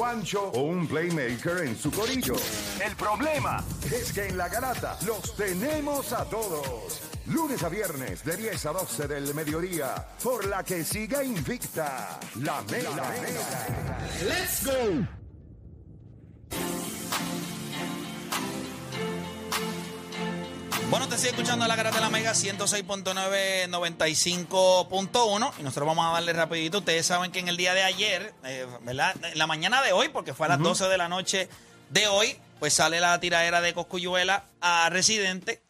Juancho o un playmaker en su corillo. El problema es que en la garata los tenemos a todos. Lunes a viernes de 10 a 12 del mediodía, por la que siga invicta la mega. ¡Let's go! Bueno, te sigue escuchando la cara de la Mega 106.9, 95.1 y nosotros vamos a darle rapidito. Ustedes saben que en el día de ayer, eh, ¿verdad? En la mañana de hoy, porque fue a las 12 de la noche de hoy, pues sale la tiradera de Coscuyuela a Residente.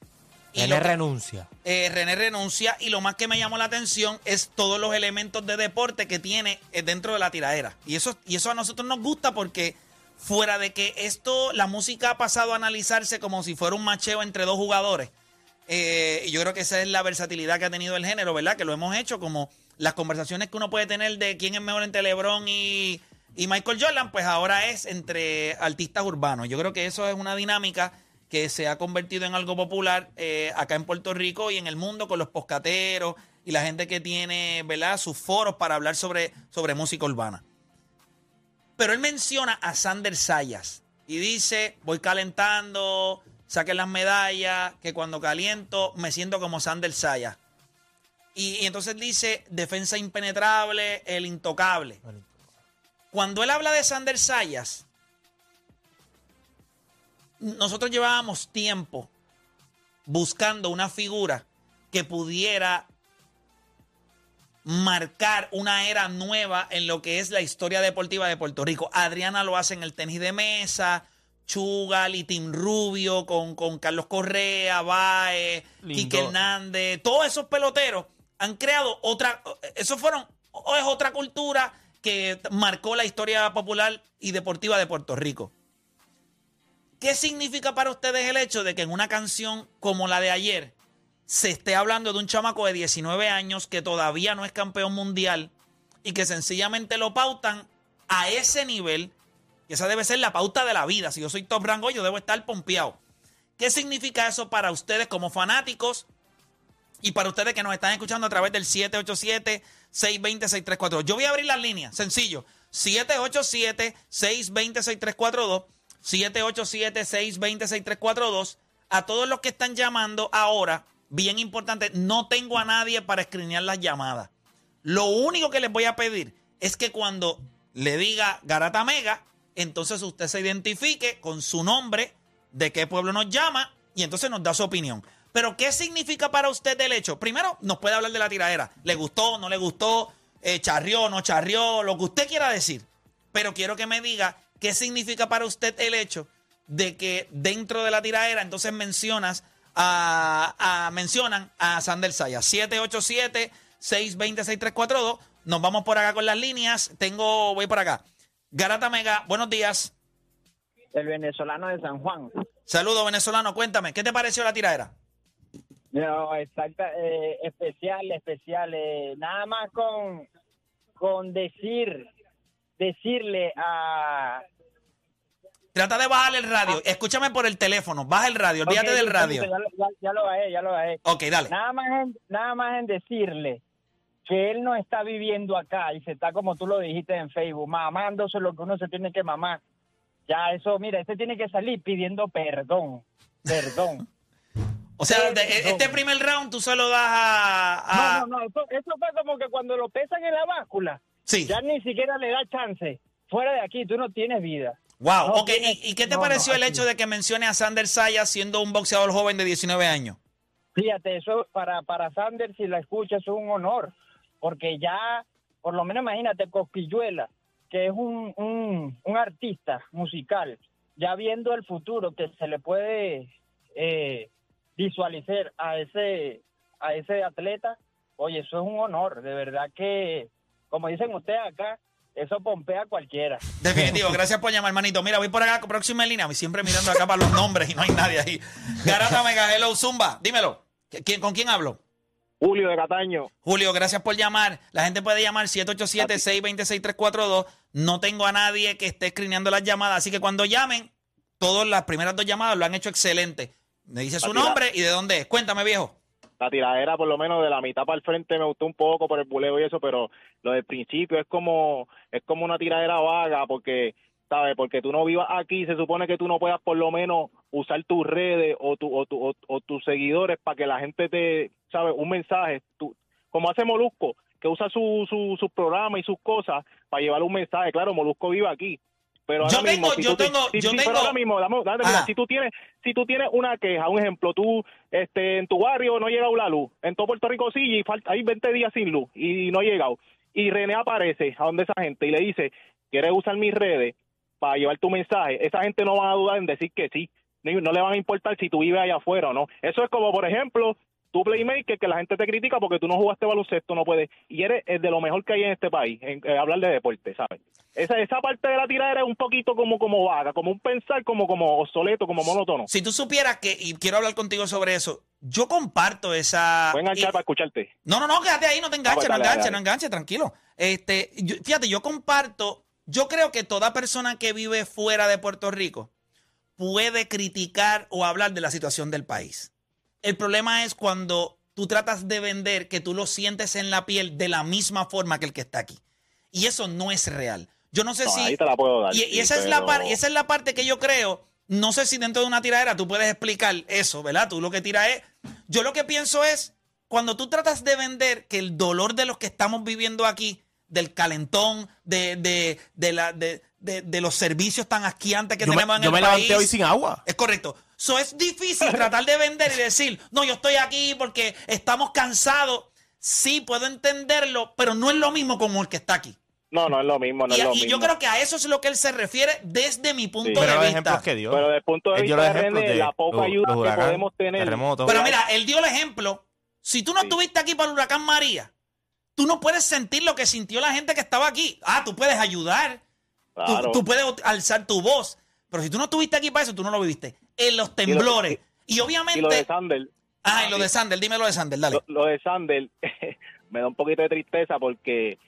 Y René que- renuncia. eh, René renuncia y lo más que me llamó la atención es todos los elementos de deporte que tiene eh, dentro de la tiradera. Y eso, y eso a nosotros nos gusta porque fuera de que esto, la música ha pasado a analizarse como si fuera un macheo entre dos jugadores. eh, yo creo que esa es la versatilidad que ha tenido el género, ¿verdad? Que lo hemos hecho como las conversaciones que uno puede tener de quién es mejor entre LeBron y, y Michael Jordan, pues ahora es entre artistas urbanos. Yo creo que eso es una dinámica que se ha convertido en algo popular eh, acá en Puerto Rico y en el mundo con los poscateros y la gente que tiene, ¿verdad?, sus foros para hablar sobre, sobre música urbana. Pero él menciona a Sander Sayas y dice, voy calentando, saquen las medallas, que cuando caliento me siento como Sander Sayas. Y, y entonces dice, defensa impenetrable, el intocable. Cuando él habla de Sander Sayas, nosotros llevábamos tiempo buscando una figura que pudiera marcar una era nueva en lo que es la historia deportiva de Puerto Rico. Adriana lo hace en el tenis de mesa, Chugal y Tim Rubio con, con Carlos Correa, Baez. Quique Hernández, todos esos peloteros han creado otra, eso fueron, es otra cultura que marcó la historia popular y deportiva de Puerto Rico. ¿Qué significa para ustedes el hecho de que en una canción como la de ayer se esté hablando de un chamaco de 19 años que todavía no es campeón mundial y que sencillamente lo pautan a ese nivel? Que esa debe ser la pauta de la vida. Si yo soy top rango, yo debo estar pompeado. ¿Qué significa eso para ustedes como fanáticos y para ustedes que nos están escuchando a través del 787-620-6342. Yo voy a abrir las líneas, sencillo. 787-620-6342. 787-620-6342. A todos los que están llamando ahora, bien importante, no tengo a nadie para escrinear las llamadas. Lo único que les voy a pedir es que cuando le diga Garata Mega, entonces usted se identifique con su nombre, de qué pueblo nos llama y entonces nos da su opinión. Pero, ¿qué significa para usted el hecho? Primero, nos puede hablar de la tiradera. ¿Le gustó, no le gustó? Eh, ¿Charrió, no charrió? Lo que usted quiera decir. Pero quiero que me diga qué significa para usted el hecho de que dentro de la tiradera entonces mencionas a, a- mencionan a Sander Sayas. 787-620-6342. Nos vamos por acá con las líneas. Tengo, voy por acá. Garata Mega, buenos días. el venezolano de San Juan. Saludos, venezolano. Cuéntame, ¿qué te pareció la tiradera? No, exacta, eh, especial, especial. eh, nada más con, con decir, decirle a... Trata de bajar el radio. Escúchame por el teléfono. Baja el radio. Olvídate del radio. Ya, lo- ya, ya lo bajé, ya lo bajé. Ok, dale. Nada más, en, nada más en decirle que él no está viviendo acá y se está, como tú lo dijiste en Facebook, mamándose lo que uno se tiene que mamar. Ya eso, mira, este tiene que salir pidiendo perdón, perdón. O sea, este primer round tú se lo das a. a- No, no, no, eso, eso fue como que cuando lo pesan en la báscula, Sí. ya ni siquiera le da chance. Fuera de aquí, tú no tienes vida. Wow. no ok, tiene- ¿Y, qué te no, pareció no, el hecho de que mencione a Sander Sayas siendo un boxeador joven de 19 años? Fíjate, eso para, para Sanders, si la escuchas, es un honor, porque ya, por lo menos imagínate, Cosquilluela, que es un, un, un artista musical, ya viendo el futuro que se le puede eh, visualizar a ese, a ese atleta, oye, eso es un honor, de verdad que, como dicen ustedes acá, eso pompea a cualquiera. Definitivo, gracias por llamar, hermanito. Mira, voy por acá, próxima en línea. Voy siempre mirando acá para los nombres y no hay nadie ahí. Garata Mega, hello, Zumba. Dímelo. ¿Quién, ¿Con quién hablo? Julio de Cataño. Julio, gracias por llamar. La gente puede llamar 787-626-342. No tengo a nadie que esté escrineando las llamadas, así que cuando llamen, todas las primeras dos llamadas lo han hecho excelente. Me dice su nombre y de dónde es. Cuéntame, viejo. La tiradera, por lo menos de la mitad para el frente, me gustó un poco por el buleo y eso, pero lo del principio es como es como una tiradera vaga, porque ¿sabes? Porque tú no vivas aquí, se supone que tú no puedas por lo menos usar tus redes o, tu, o, tu, o, tus seguidores para que la gente te, ¿sabes? Un mensaje, tú, como hace Molusco, que usa su, su, sus programas y sus cosas para llevar un mensaje. Claro, Molusco vive aquí. Pero yo mismo, tengo, si yo tú, tengo, si- yo si- tengo. pero ahora mismo, dame- dame- mira, Ajá. si tú tienes, si tú tienes una queja, un ejemplo, tú, este, en tu barrio no ha llegado la luz, en todo Puerto Rico sí, y falta, hay 20 días sin luz y no ha llegado. Y René aparece a donde esa gente y le dice, ¿quieres usar mis redes para llevar tu mensaje? Esa gente no va a dudar en decir que sí. Ni- No le van a importar si tú vives allá afuera o no. Eso es como, por ejemplo, tu playmaker, que la gente te critica porque tú no jugaste baloncesto, no puedes. Y eres el de lo mejor que hay en este país, en eh, hablar de deporte, ¿sabes? Esa, esa parte de la tiradera es un poquito como, como vaga, como un pensar, como, como obsoleto, como monótono. Si tú supieras que, y quiero hablar contigo sobre eso, yo comparto esa. Voy a enganchar eh, para escucharte. No, no, no, quédate ahí, no te enganches, pues no enganches, no enganches, tranquilo. Este, yo- fíjate, yo comparto, yo creo que toda persona que vive fuera de Puerto Rico puede criticar o hablar de la situación del país. El problema es cuando tú tratas de vender que tú lo sientes en la piel de la misma forma que el que está aquí. Y eso no es real. Yo no sé No, si... ahí te la puedo dar. Y, esa, es la pero- par- y esa es la parte que yo creo. No sé si dentro de una tiradera tú puedes explicar eso, ¿verdad? Tú lo que tiras es. Yo lo que pienso es, cuando tú tratas de vender que el dolor de los que estamos viviendo aquí, del calentón, de, de, de, la, de, de- de los servicios tan asquiantes que Yo me, tenemos en yo el me país. levanté hoy sin agua. Es correcto. So, es difícil tratar de vender y decir, no, yo estoy aquí porque estamos cansados. Sí, puedo entenderlo, pero no es lo mismo como el que está aquí. No, no es lo mismo, no y es lo y mismo. yo creo que a eso es lo que él se refiere desde mi punto Sí. de Pero vista. ejemplos que dio. Pero desde el punto de Él vista de René, de la poca los- ayuda los que podemos tener. terremotos. Pero mira, él dio el ejemplo. Si tú no Sí. estuviste aquí para el huracán María, tú no puedes sentir lo que sintió la gente que estaba aquí. Ah, tú puedes ayudar, tú- Claro. tú, puedes alzar tu voz, pero si tú no estuviste aquí para eso, tú no lo viviste. En los temblores. Y, obviamente... Y lo de Sander, ah, y lo de Sander, dime lo de Sander, dale. lo, lo de Sander me da un poquito de tristeza porque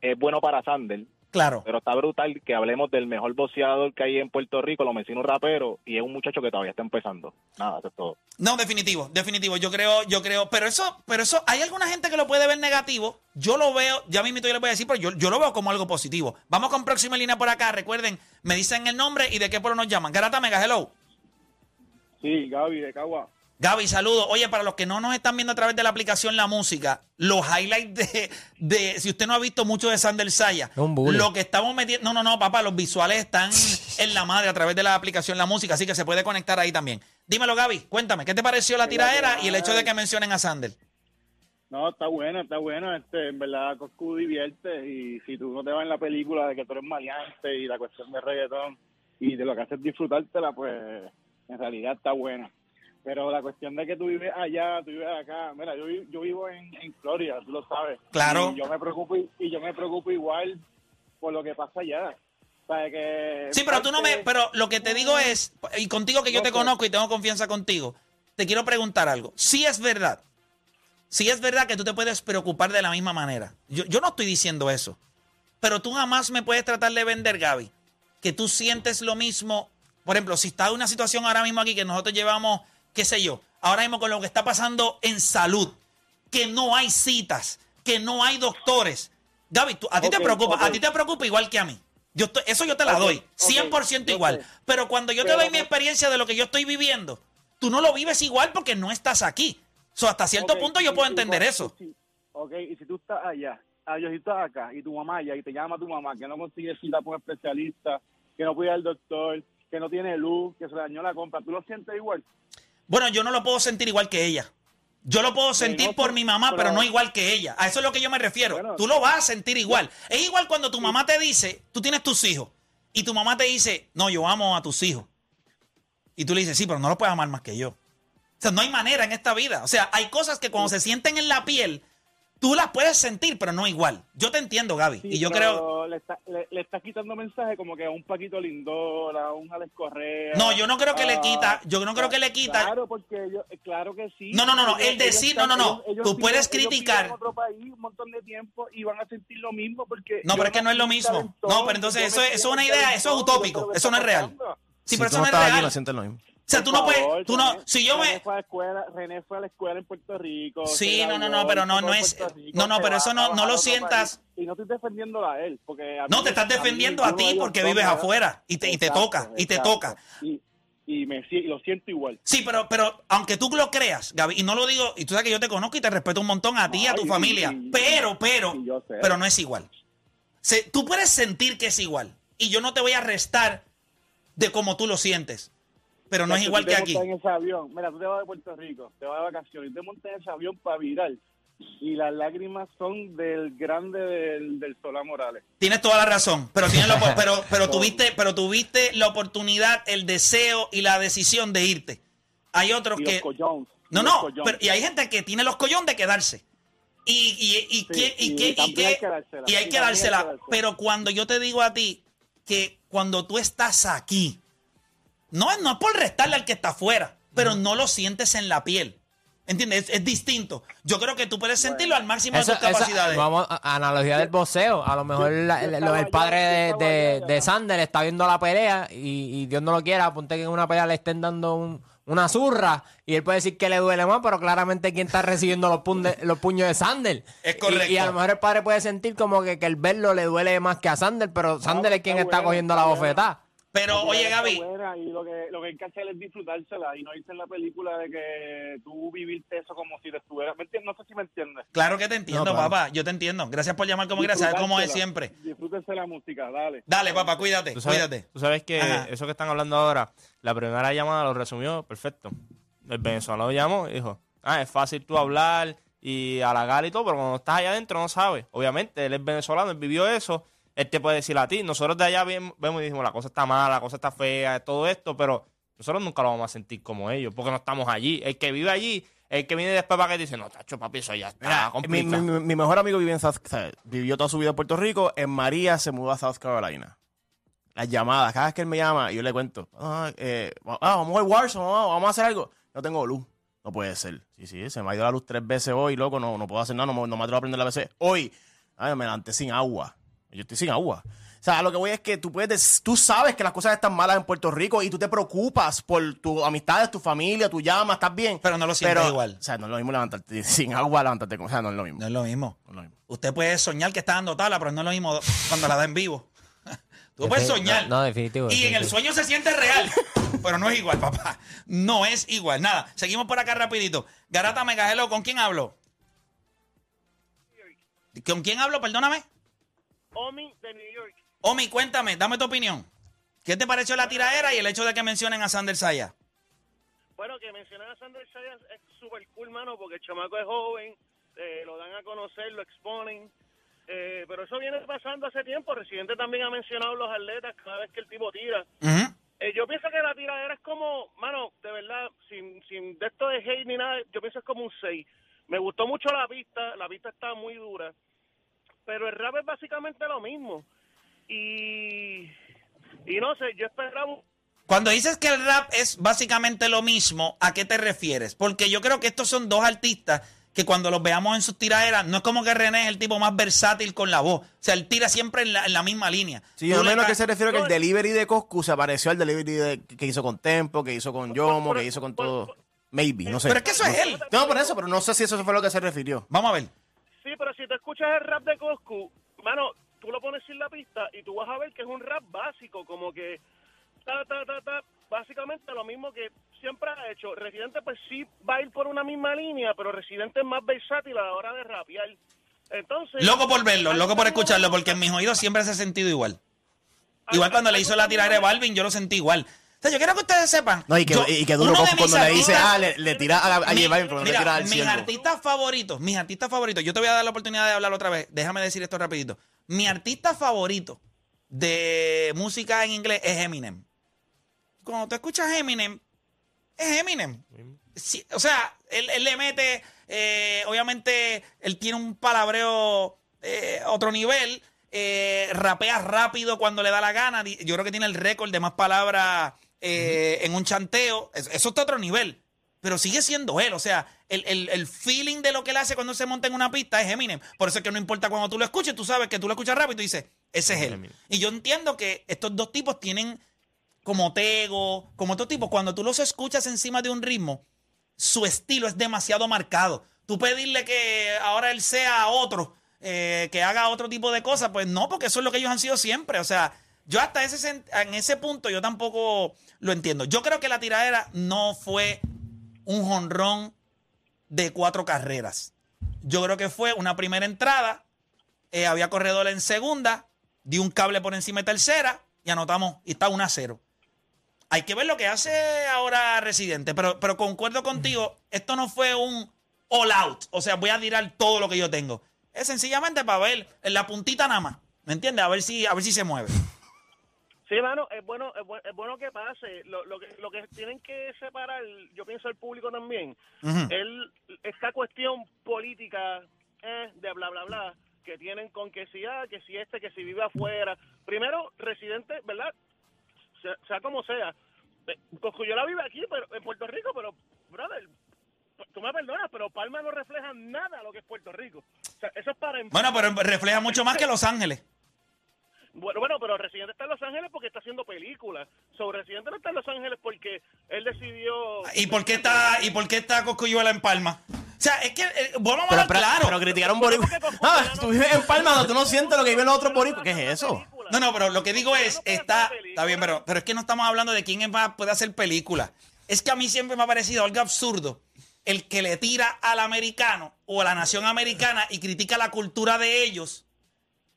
es bueno para Sander, Claro. pero está brutal que hablemos del mejor boxeador que hay en Puerto Rico, lo menciono un rapero, y es un muchacho que todavía está empezando. Nada, eso es todo. No, definitivo, definitivo. Yo creo, yo creo, pero eso, pero eso, hay alguna gente que lo puede ver negativo. Yo lo veo, ya mismo yo les voy a decir, pero yo, yo lo veo como algo positivo. Vamos con próxima línea por acá. Recuerden, me dicen el nombre y de qué pueblo nos llaman. Garata Mega, hello. Sí, Gaby de Cagua. Gaby, saludos. Oye, para los que no nos están viendo a través de la aplicación La Música, los highlights de, de si usted no ha visto mucho de Sander Saya, lo que estamos metiendo, no, no, no, papá, los visuales están en la madre a través de la aplicación La Música, así que se puede conectar ahí también. Dímelo, Gaby, cuéntame, ¿qué te pareció la tiradera y el hecho de que mencionen a Sander? No, está bueno, está bueno. Este, en verdad, Coscu divierte. Y si tú no te vas en la película de que tú eres maleante y la cuestión de reggaetón y de lo que haces disfrutártela, pues en realidad está buena. Pero la cuestión de que tú vives allá, tú vives acá. Mira, yo, yo vivo en, en Florida, tú lo sabes. Claro. Y yo me preocupo, y, yo me preocupo igual por lo que pasa allá. Que Sí, pero tú no me. Pero lo que te digo es, y contigo que yo te conozco y tengo confianza contigo, te quiero preguntar algo. Si es verdad, si es verdad que tú te puedes preocupar de la misma manera. Yo, yo no estoy diciendo eso. Pero tú jamás me puedes tratar de vender, Gaby, que tú sientes lo mismo. Por ejemplo, si está una situación ahora mismo aquí que nosotros llevamos, qué sé yo, ahora mismo con lo que está pasando en salud, que no hay citas, que no hay doctores. Gaby, tú- a ti te preocupa, a ti te preocupa igual que a mí. Yo estoy- eso yo te la Ok, doy, ok, 100% yo igual. Pero cuando yo te doy mi experiencia de lo que yo estoy viviendo, tú no lo vives igual porque no estás aquí. So, hasta cierto punto yo puedo entender eso. sí, ok, y si tú estás allá, ah, yo si estás acá, y tu mamá allá, y te llama tu mamá, que no consigue cita con un especialista, que no puede ir al doctor, que no tiene luz, que se le dañó la compra, ¿tú lo sientes igual? Bueno, yo no lo puedo sentir igual que ella. Yo lo puedo sentir no, por mi mamá, pero, pero- no igual que ella. A eso es lo que yo me refiero. Bueno. tú lo vas a sentir igual. Es igual cuando tu mamá te dice, tú tienes tus hijos, y tu mamá te dice, no, yo amo a tus hijos. Y tú le dices, sí, pero no lo puedes amar más que yo. O sea, no hay manera en esta vida. O sea, hay cosas que cuando se sienten en la piel, tú las puedes sentir, pero no igual. Yo te entiendo, Gaby. Sí, y yo creo... Le, está- le, le estás quitando mensaje como que a un Paquito Lindor, a un Alex Correa. No, yo no creo que le a- quita, yo no creo que le quita. Claro, porque ellos, claro que sí. No, no, no, no, Ellos- el decir- ellos no, no, no, ellos- tú ellos puedes ellos criticar. en otro país un montón de tiempo y van a sentir lo mismo porque... No, yo pero es que no es lo mismo. talentoso, No, pero entonces yo eso eso es una idea, eso es utópico, yo eso no es está real. Sí, si pero eso no es estás aquí, real. No. O sea, tú no puedes, tú no, René- si yo René me... fue a la escuela, René fue a la escuela en Puerto Rico. Sí, no, no, no, pero no, no es- Rico, no, no, pero eso no- no lo sientas-. Y no estoy defendiéndolo a él, porque... a No, mí- te estás defendiendo a ti porque vives afuera y te, y te Exacto, toca, y te toca. Y, y me y lo siento igual. Sí, pero, pero aunque tú lo creas, Gaby, y no lo digo, y tú sabes que yo te conozco y te respeto un montón a ti y a tu familia, pero, pero, pero no es igual. Se- tú puedes sentir que es igual y yo no te voy a restar de cómo tú lo sientes, pero no es igual que aquí. en ese avión, mira, tú te vas de Puerto Rico, te vas de vacaciones, y te montas en ese avión para virar. Y las lágrimas son del grande del, del Solá Morales. Tienes toda la razón, pero tienes pero, pero tuviste, pero tuviste la oportunidad, el deseo y la decisión de irte. Hay otros Y que los no, los no, pero, y hay gente que tiene los collón de quedarse. Y, y, y, que- y, y que- y también que- hay que dársela, y hay que dársela. Pero cuando yo te digo a ti que cuando tú estás aquí, no, es- no es por restarle al que está afuera, pero no lo sientes en la piel. ¿Entiendes? Es, es distinto. Yo creo que tú puedes sentirlo al máximo Eso- de tus capacidades. vamos a analogía del boxeo. A lo mejor la- el, padre de, de, de. Sander está viendo la pelea y, y Dios no lo quiera, apunte que en una pelea le estén dando un- una zurra y él puede decir que le duele más, pero claramente quien está recibiendo los, punde- los puños de Sander. Es correcto. Y, a lo mejor el padre puede sentir como que, que el verlo le duele más que a Sander, pero Sander es quien está está bueno, cogiendo la bofetada. Pero, La oye, Gaby, y lo que, lo que hay que hacer es disfrutársela y no irse en la película de que tú vivirte eso como si te estuvieras. ¿Me entiendes? No sé si me entiendes. claro que te entiendo, No, claro. papá. Yo te entiendo. Gracias por llamar como quieras. Sabes cómo es siempre. Disfrútense la música, dale. Dale, papá, cuídate, ¿Tú sabes, cuídate. tú sabes que Ajá. eso que están hablando ahora, la primera llamada lo resumió perfecto. El venezolano llamó y dijo, ah, es fácil tú hablar y halagar y todo, pero cuando estás allá adentro no sabes. Obviamente, él es venezolano, él vivió eso, él te puede decir a ti. Nosotros de allá vem- vemos y dijimos, la cosa está mala, la cosa está fea, todo esto, pero nosotros nunca lo vamos a sentir como ellos, porque no estamos allí. El que vive allí, el que viene después para que dice, no, tacho, papi, eso ya está mi, mi- mi mejor amigo vive en South, o sea, vivió toda su vida en Puerto Rico. En María se mudó a South Carolina. Las llamadas, cada vez que él me llama, yo le cuento, ah, eh, ah, vamos a jugar Warzone, vamos, vamos a hacer algo. No tengo luz. No puede ser. Sí, sí, se me ha ido la luz tres veces hoy, loco, no, no puedo hacer nada, no, no me atrevo a prender la PC. Hoy, ay, me levanté sin agua. Yo estoy sin agua. O sea, lo que voy es que tú puedes, tú sabes que las cosas están malas en Puerto Rico y tú te preocupas por tus amistades, tu familia, tu llama, estás bien. Pero no lo sientes Pero, igual. O sea, no es lo mismo levantarte sin agua, levantarte con, o sea, no es lo mismo. No es lo mismo. No es lo mismo. Usted puede soñar que está dando tabla, pero no es lo mismo cuando la da en vivo. Tú puedes soñar. no, no, definitivo, Y en el sueño se siente real. Pero no es igual, papá. No es igual. Nada. Seguimos por acá rapidito. Garata Megajelo, ¿con quién hablo? ¿Con quién hablo? Perdóname. Omi de New York. Omi, cuéntame, dame tu opinión. ¿Qué te pareció la tiraera y el hecho de que mencionen a Sander Saya? Bueno, que mencionar a Sander Sayas es súper cool, mano, porque el chamaco es joven, eh, lo dan a conocer, lo exponen. Eh, pero eso viene pasando hace tiempo. Residente también ha mencionado los atletas cada vez que el tipo tira. Eh, yo pienso que la tiradera es como, mano, de verdad, sin, sin de esto de hate ni nada, yo pienso que es como un 6. Me gustó mucho la pista, la pista está muy dura, pero el rap es básicamente lo mismo. Y, y no sé, yo esperaba Cuando dices que el rap es básicamente lo mismo, ¿a qué te refieres? Porque yo creo que estos son dos artistas que cuando los veamos en sus tiraderas, no es como que René es el tipo más versátil con la voz. O sea, él tira siempre en la, en la misma línea. Sí, yo menos que se refiere que el No, delivery de Coscu se apareció al delivery de- que hizo con Tempo, que hizo con Yomo, que hizo con todo. Maybe, no sé. Pero es que eso es él. No, por eso, pero no sé si eso fue lo que se refirió. Vamos a ver. Sí, pero si te escuchas el rap de Coscu, mano, tú lo pones sin la pista y tú vas a ver que es un rap básico, como que ta, ta, ta, ta, básicamente lo mismo que siempre ha hecho. Residente pues sí va a ir por una misma línea, pero Residente es más versátil a la hora de rapear. Entonces... Loco por verlo, loco por escucharlo, porque en mis oídos siempre se ha sentido igual. Igual cuando le hizo la tiradera de Balvin, yo lo sentí igual. Sea, yo quiero que ustedes sepan. No, y que, yo- y que duro cuando le dice, ah, le, le tira a, a Mi- pero no le tira al mis artistas favoritos, mis artistas favoritos, yo te voy a dar la oportunidad de hablar otra vez. Déjame decir esto rapidito. Mi artista favorito de música en inglés es Eminem. Cuando tú escuchas Eminem, es Eminem. Sí, o sea, él, él le mete, eh, obviamente, él tiene un palabreo eh, otro nivel, eh, rapea rápido cuando le da la gana. Yo creo que tiene el récord de más palabras eh, en un chanteo. Es- Eso está a otro nivel. Pero sigue siendo él. O sea, el, el- el feeling de lo que él hace cuando se monta en una pista es Eminem. Por eso es que no importa cuando tú lo escuches, tú sabes que tú lo escuchas rápido y tú dices, ese es él. Y yo entiendo que estos dos tipos tienen como Tego, como otro tipo, cuando tú los escuchas encima de un ritmo, su estilo es demasiado marcado. Tú pedirle que ahora él sea otro, eh, que haga otro tipo de cosas, pues no, porque eso es lo que ellos han sido siempre. O sea, yo hasta ese, en ese punto yo tampoco lo entiendo. Yo creo que la tiradera no fue un jonrón de cuatro carreras. Yo creo que fue una primera entrada, eh, había corredor en segunda, di un cable por encima de tercera y anotamos, y está 1 a 0. Hay que ver lo que hace ahora Residente, pero, pero concuerdo contigo, esto no fue un all out, o sea, voy a tirar todo lo que yo tengo. Es sencillamente para ver en la puntita nada más, ¿me entiendes? A ver si, a ver si se mueve. Sí, mano, es bueno, es bu- es bueno que pase. Lo, lo, que, lo que tienen que separar, yo pienso el público también, el, esta cuestión política eh, de bla, bla, bla, que tienen con que si, ah, que si este, que si vive afuera. Primero, residente, ¿verdad? Sea, sea como sea. Eh, Cosculluela vive aquí, pero en Puerto Rico, pero, brother, tú me perdonas, pero Palma no refleja nada lo que es Puerto Rico. O sea, eso es para... Bueno, pero refleja mucho más que Los Ángeles. Bueno, bueno, pero Residente está en Los Ángeles porque está haciendo películas. Sobre Residente no está en Los Ángeles porque él decidió... ¿Y por qué está, y por qué está Coscuyuela en Palma? O sea, es que, eh, vamos a hablar pero, claro. pero criticar a un boricua. Ah, tú vives en Palma donde tú no sientes lo que viven los otros boricuas. ¿Qué es eso? No, no, pero lo que digo es, está, está bien, pero, pero es que no estamos hablando de quién es más puede hacer película. Es que a mí siempre me ha parecido algo absurdo el que le tira al americano o a la nación americana y critica la cultura de ellos,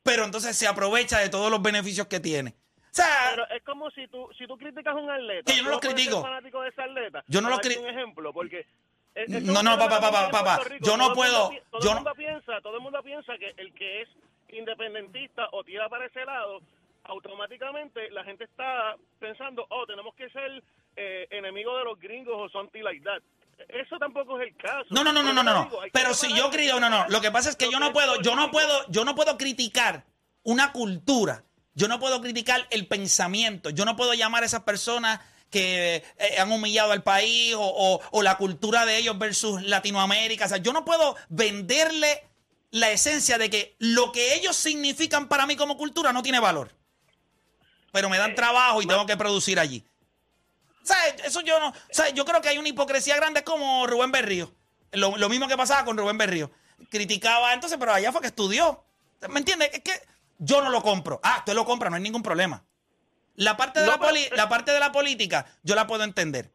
pero entonces se aprovecha de todos los beneficios que tiene. O sea, Pero es como si tú, si tú criticas a un atleta. Que yo no ¿tú lo critico. fanático de ese atleta? Yo no lo Para darte cri- un ejemplo, porque... es- es No, no, papá, papá, papá, yo no todo puedo, mundo Todo yo el no- piensa, todo el mundo piensa que el que es independentista o tira para ese lado, automáticamente la gente está pensando, oh, tenemos que ser eh, enemigos de los gringos o something like that. Eso tampoco es el caso. No, no, no, no, no, no. que Pero si yo creo, no, no. Lo que pasa es que yo no puedo, yo no puedo, yo no puedo criticar una cultura. Yo no puedo criticar el pensamiento. Yo no puedo llamar a esas personas que eh, han humillado al país o, o- o la cultura de ellos versus Latinoamérica. O sea, yo no puedo venderle la esencia de que lo que ellos significan para mí como cultura no tiene valor. Pero me dan trabajo y tengo que producir allí. ¿Sabes? Eso yo no. ¿sabes? Yo creo que hay una hipocresía grande como Rubén Berrío. Lo, lo mismo que pasaba con Rubén Berrío. Criticaba entonces, pero allá fue que estudió. ¿Me entiendes? Es que yo no lo compro. Ah, usted lo compra, no hay ningún problema. La parte de, No, la, pero- la parte de la política, yo la puedo entender.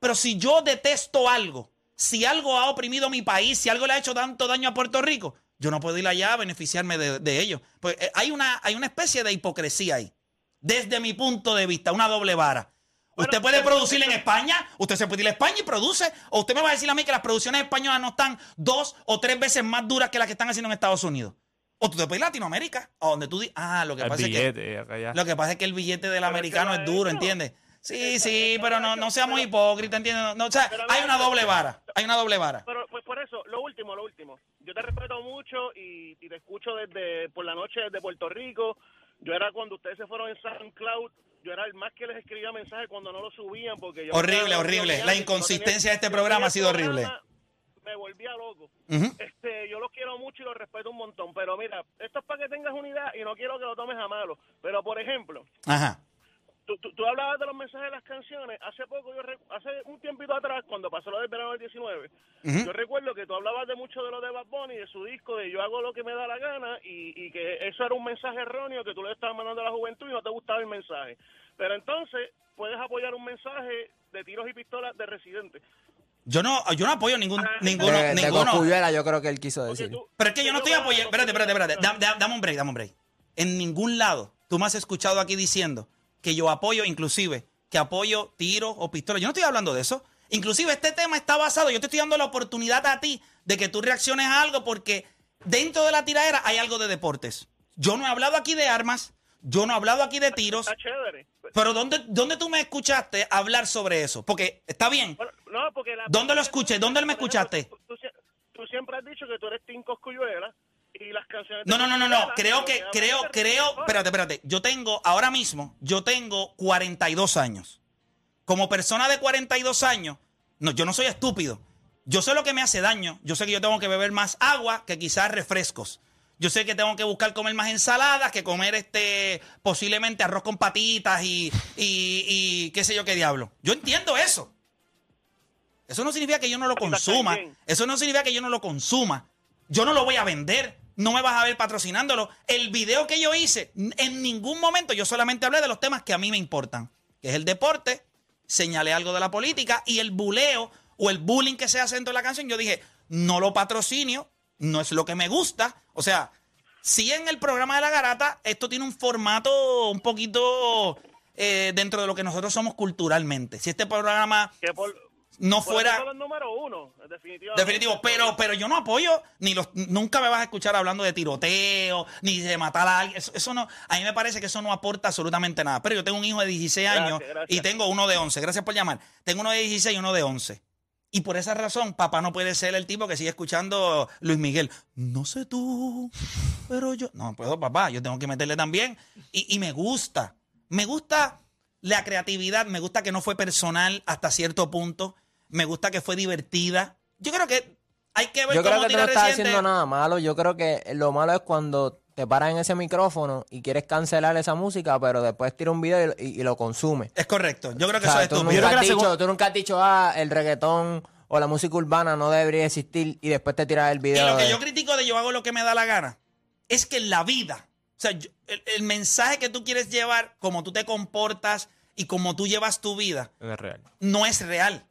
Pero si yo detesto algo, si algo ha oprimido mi país, si algo le ha hecho tanto daño a Puerto Rico, yo no puedo ir allá a beneficiarme de, de ello. Pues eh, hay una, hay una especie de hipocresía ahí. Desde mi punto de vista, una doble vara. Usted puede producir en España, usted se puede ir a España y produce, o usted me va a decir a mí que las producciones españolas no están dos o tres veces más duras que las que están haciendo en Estados Unidos. O tú te puedes ir a Latinoamérica, a donde tú dices, ah, lo que El pasa es que lo que pasa es que el billete del Pero americano es duro. ¿entiendes? Sí, sí, pero no, no seamos hipócritas, ¿entiendes? No, o sea, hay una doble vara, hay una doble vara. Pero pues por eso, lo último, lo último. Yo te respeto mucho y, y te escucho desde por la noche desde Puerto Rico. Yo era cuando ustedes se fueron en SoundCloud, yo era el más que les escribía mensajes cuando no lo subían porque yo Horrible, horrible. La inconsistencia de este programa ha sido horrible. Me volvía loco. Este, yo los quiero mucho y los respeto un montón, pero mira, esto es para que tengas unidad y no quiero que lo tomes a malo. Pero por ejemplo, Ajá. Tú, tú, tú hablabas de los mensajes de las canciones. Hace poco, yo re- hace un tiempito atrás, cuando pasó lo del verano del 19, Ujú. yo recuerdo que tú hablabas de mucho de lo de Bad Bunny, de su disco, de yo hago lo que me da la gana, y, y que eso era un mensaje erróneo que tú le estabas mandando a la juventud y no te gustaba el mensaje. Pero entonces, puedes apoyar un mensaje de tiros y pistolas de residente. Yo no, yo no apoyo ningún, Ah, ninguno, de, de ninguno. Yo creo que él quiso decir. tú- Pero es que yo no estoy apoyando. Espérate, espérate, espérate. Da- da- dame un break, dame un break. En ningún lado tú me has escuchado aquí diciendo que yo apoyo, inclusive, que apoyo tiros o pistolas. Yo no estoy hablando de eso. Inclusive este tema está basado, yo te estoy dando la oportunidad a ti de que tú reacciones a algo porque dentro de la tiradera hay algo de deportes. Yo no he hablado aquí de armas, yo no he hablado aquí de tiros, Está chévere. pero ¿dónde, ¿dónde tú me escuchaste hablar sobre eso? Porque está bien, Bueno, no, porque la- ¿Dónde lo escuché? ¿Dónde me ejemplo, escuchaste? Tú, tú sie- tú siempre has dicho que tú eres Tim Cosculluela y las canciones... de No, no, no, no, no. Creo que, creo, creo. Espérate, espérate. Yo tengo, ahora mismo, yo tengo 42 años. Como persona de 42 años, no, yo no soy estúpido. Yo sé lo que me hace daño. Yo sé que yo tengo que beber más agua que quizás refrescos. Yo sé que tengo que buscar comer más ensaladas que comer este posiblemente arroz con patitas y, y, y qué sé yo qué diablo. Yo entiendo eso. Eso no significa que yo no lo consuma. Eso no significa que yo no lo consuma. Yo no lo voy a vender. No me vas a ver patrocinándolo. El video que yo hice, en ningún momento yo solamente hablé de los temas que a mí me importan, que es el deporte, señalé algo de la política y el buleo o el bullying que se hace dentro de la canción. Yo dije, no lo patrocinio, no es lo que me gusta. O sea, si en el programa de la garata esto tiene un formato un poquito eh, dentro de lo que nosotros somos culturalmente. Si este programa no fuera... los número uno, definitivamente. Definitivo, pero, pero yo no apoyo, ni los, nunca me vas a escuchar hablando de tiroteo, ni de matar a alguien. Eso, eso no, a mí me parece que eso no aporta absolutamente nada. Pero yo tengo un hijo de 16 años gracias. y tengo uno de 11. Gracias por llamar. Tengo uno de 16 y uno de 11. Y por esa razón, papá no puede ser el tipo que sigue escuchando Luis Miguel. No sé tú, pero yo. No puedo, papá. Yo tengo que meterle también. Y, y me gusta. Me gusta la creatividad. Me gusta que no fue personal hasta cierto punto. Me gusta que fue divertida. Yo creo que hay que ver Yo creo cómo que tú no estás haciendo nada malo. Yo creo que lo malo es cuando te paras en ese micrófono y quieres cancelar esa música, pero después tira un video y, y- y lo consumes. Es correcto. Yo creo que O sea, eso es tú, nunca creo has dicho, tú nunca has dicho, ah, el reggaetón o la música urbana no debería existir y después te tiras el Y video. lo que de- yo critico de yo hago lo que me da la gana es que en la vida, o sea, yo- el, el mensaje que tú quieres llevar, como tú te comportas y como tú llevas tu vida, No es real. no es real.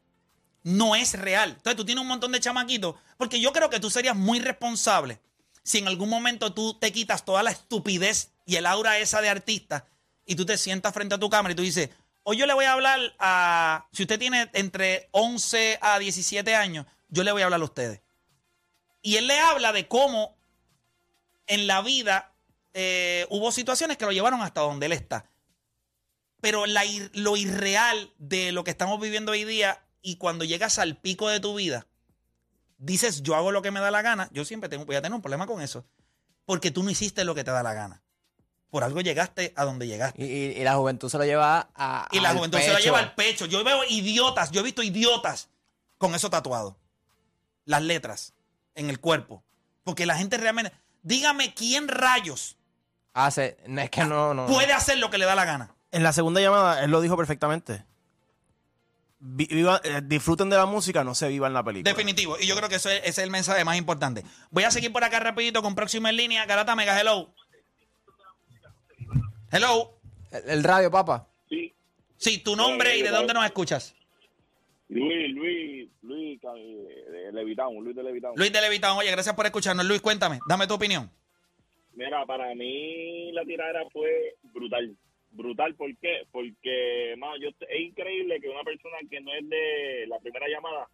No es real. Entonces tú tienes un montón de chamaquitos, porque yo creo que tú serías muy responsable si en algún momento tú te quitas toda la estupidez y el aura esa de artista y tú te sientas frente a tu cámara y tú dices, hoy yo le voy a hablar a, si usted tiene entre 11 a 17 años, yo le voy a hablar a ustedes. Y él le habla de cómo en la vida eh, hubo situaciones que lo llevaron hasta donde él está. Pero la lo irreal de lo que estamos viviendo hoy día y cuando llegas al pico de tu vida, dices yo hago lo que me da la gana, yo siempre tengo, voy a tener un problema con eso. Porque tú no hiciste lo que te da la gana. Por algo llegaste a donde llegaste. Y, y- y la juventud se lo lleva a. Y la al juventud se lo pecho. lleva al pecho. Yo veo idiotas, yo he visto idiotas con eso tatuado. Las letras en el cuerpo. Porque la gente realmente. Dígame quién rayos Hace. no, es que no, no. puede hacer lo que le da la gana. En la segunda llamada, él lo dijo perfectamente. Vi- viva- eh, disfruten de la música, no se vivan la película. Definitivo. Y yo creo que eso es- ese es el mensaje más importante. Voy a seguir por acá rapidito con próximo en línea. Garata Mega, hello. Hello. El, el radio, papá. Sí, Sí, tu nombre y de dónde nos escuchas. Luis, Luis, Luis eh, de Levitown, Luis de Levitown. Luis de Levitown. Oye, gracias por escucharnos. Luis, cuéntame. Dame tu opinión. Mira, para mí la tiradera fue brutal. Brutal, ¿por qué? Porque, mano, yo, es increíble que una persona que no es de la primera llamada,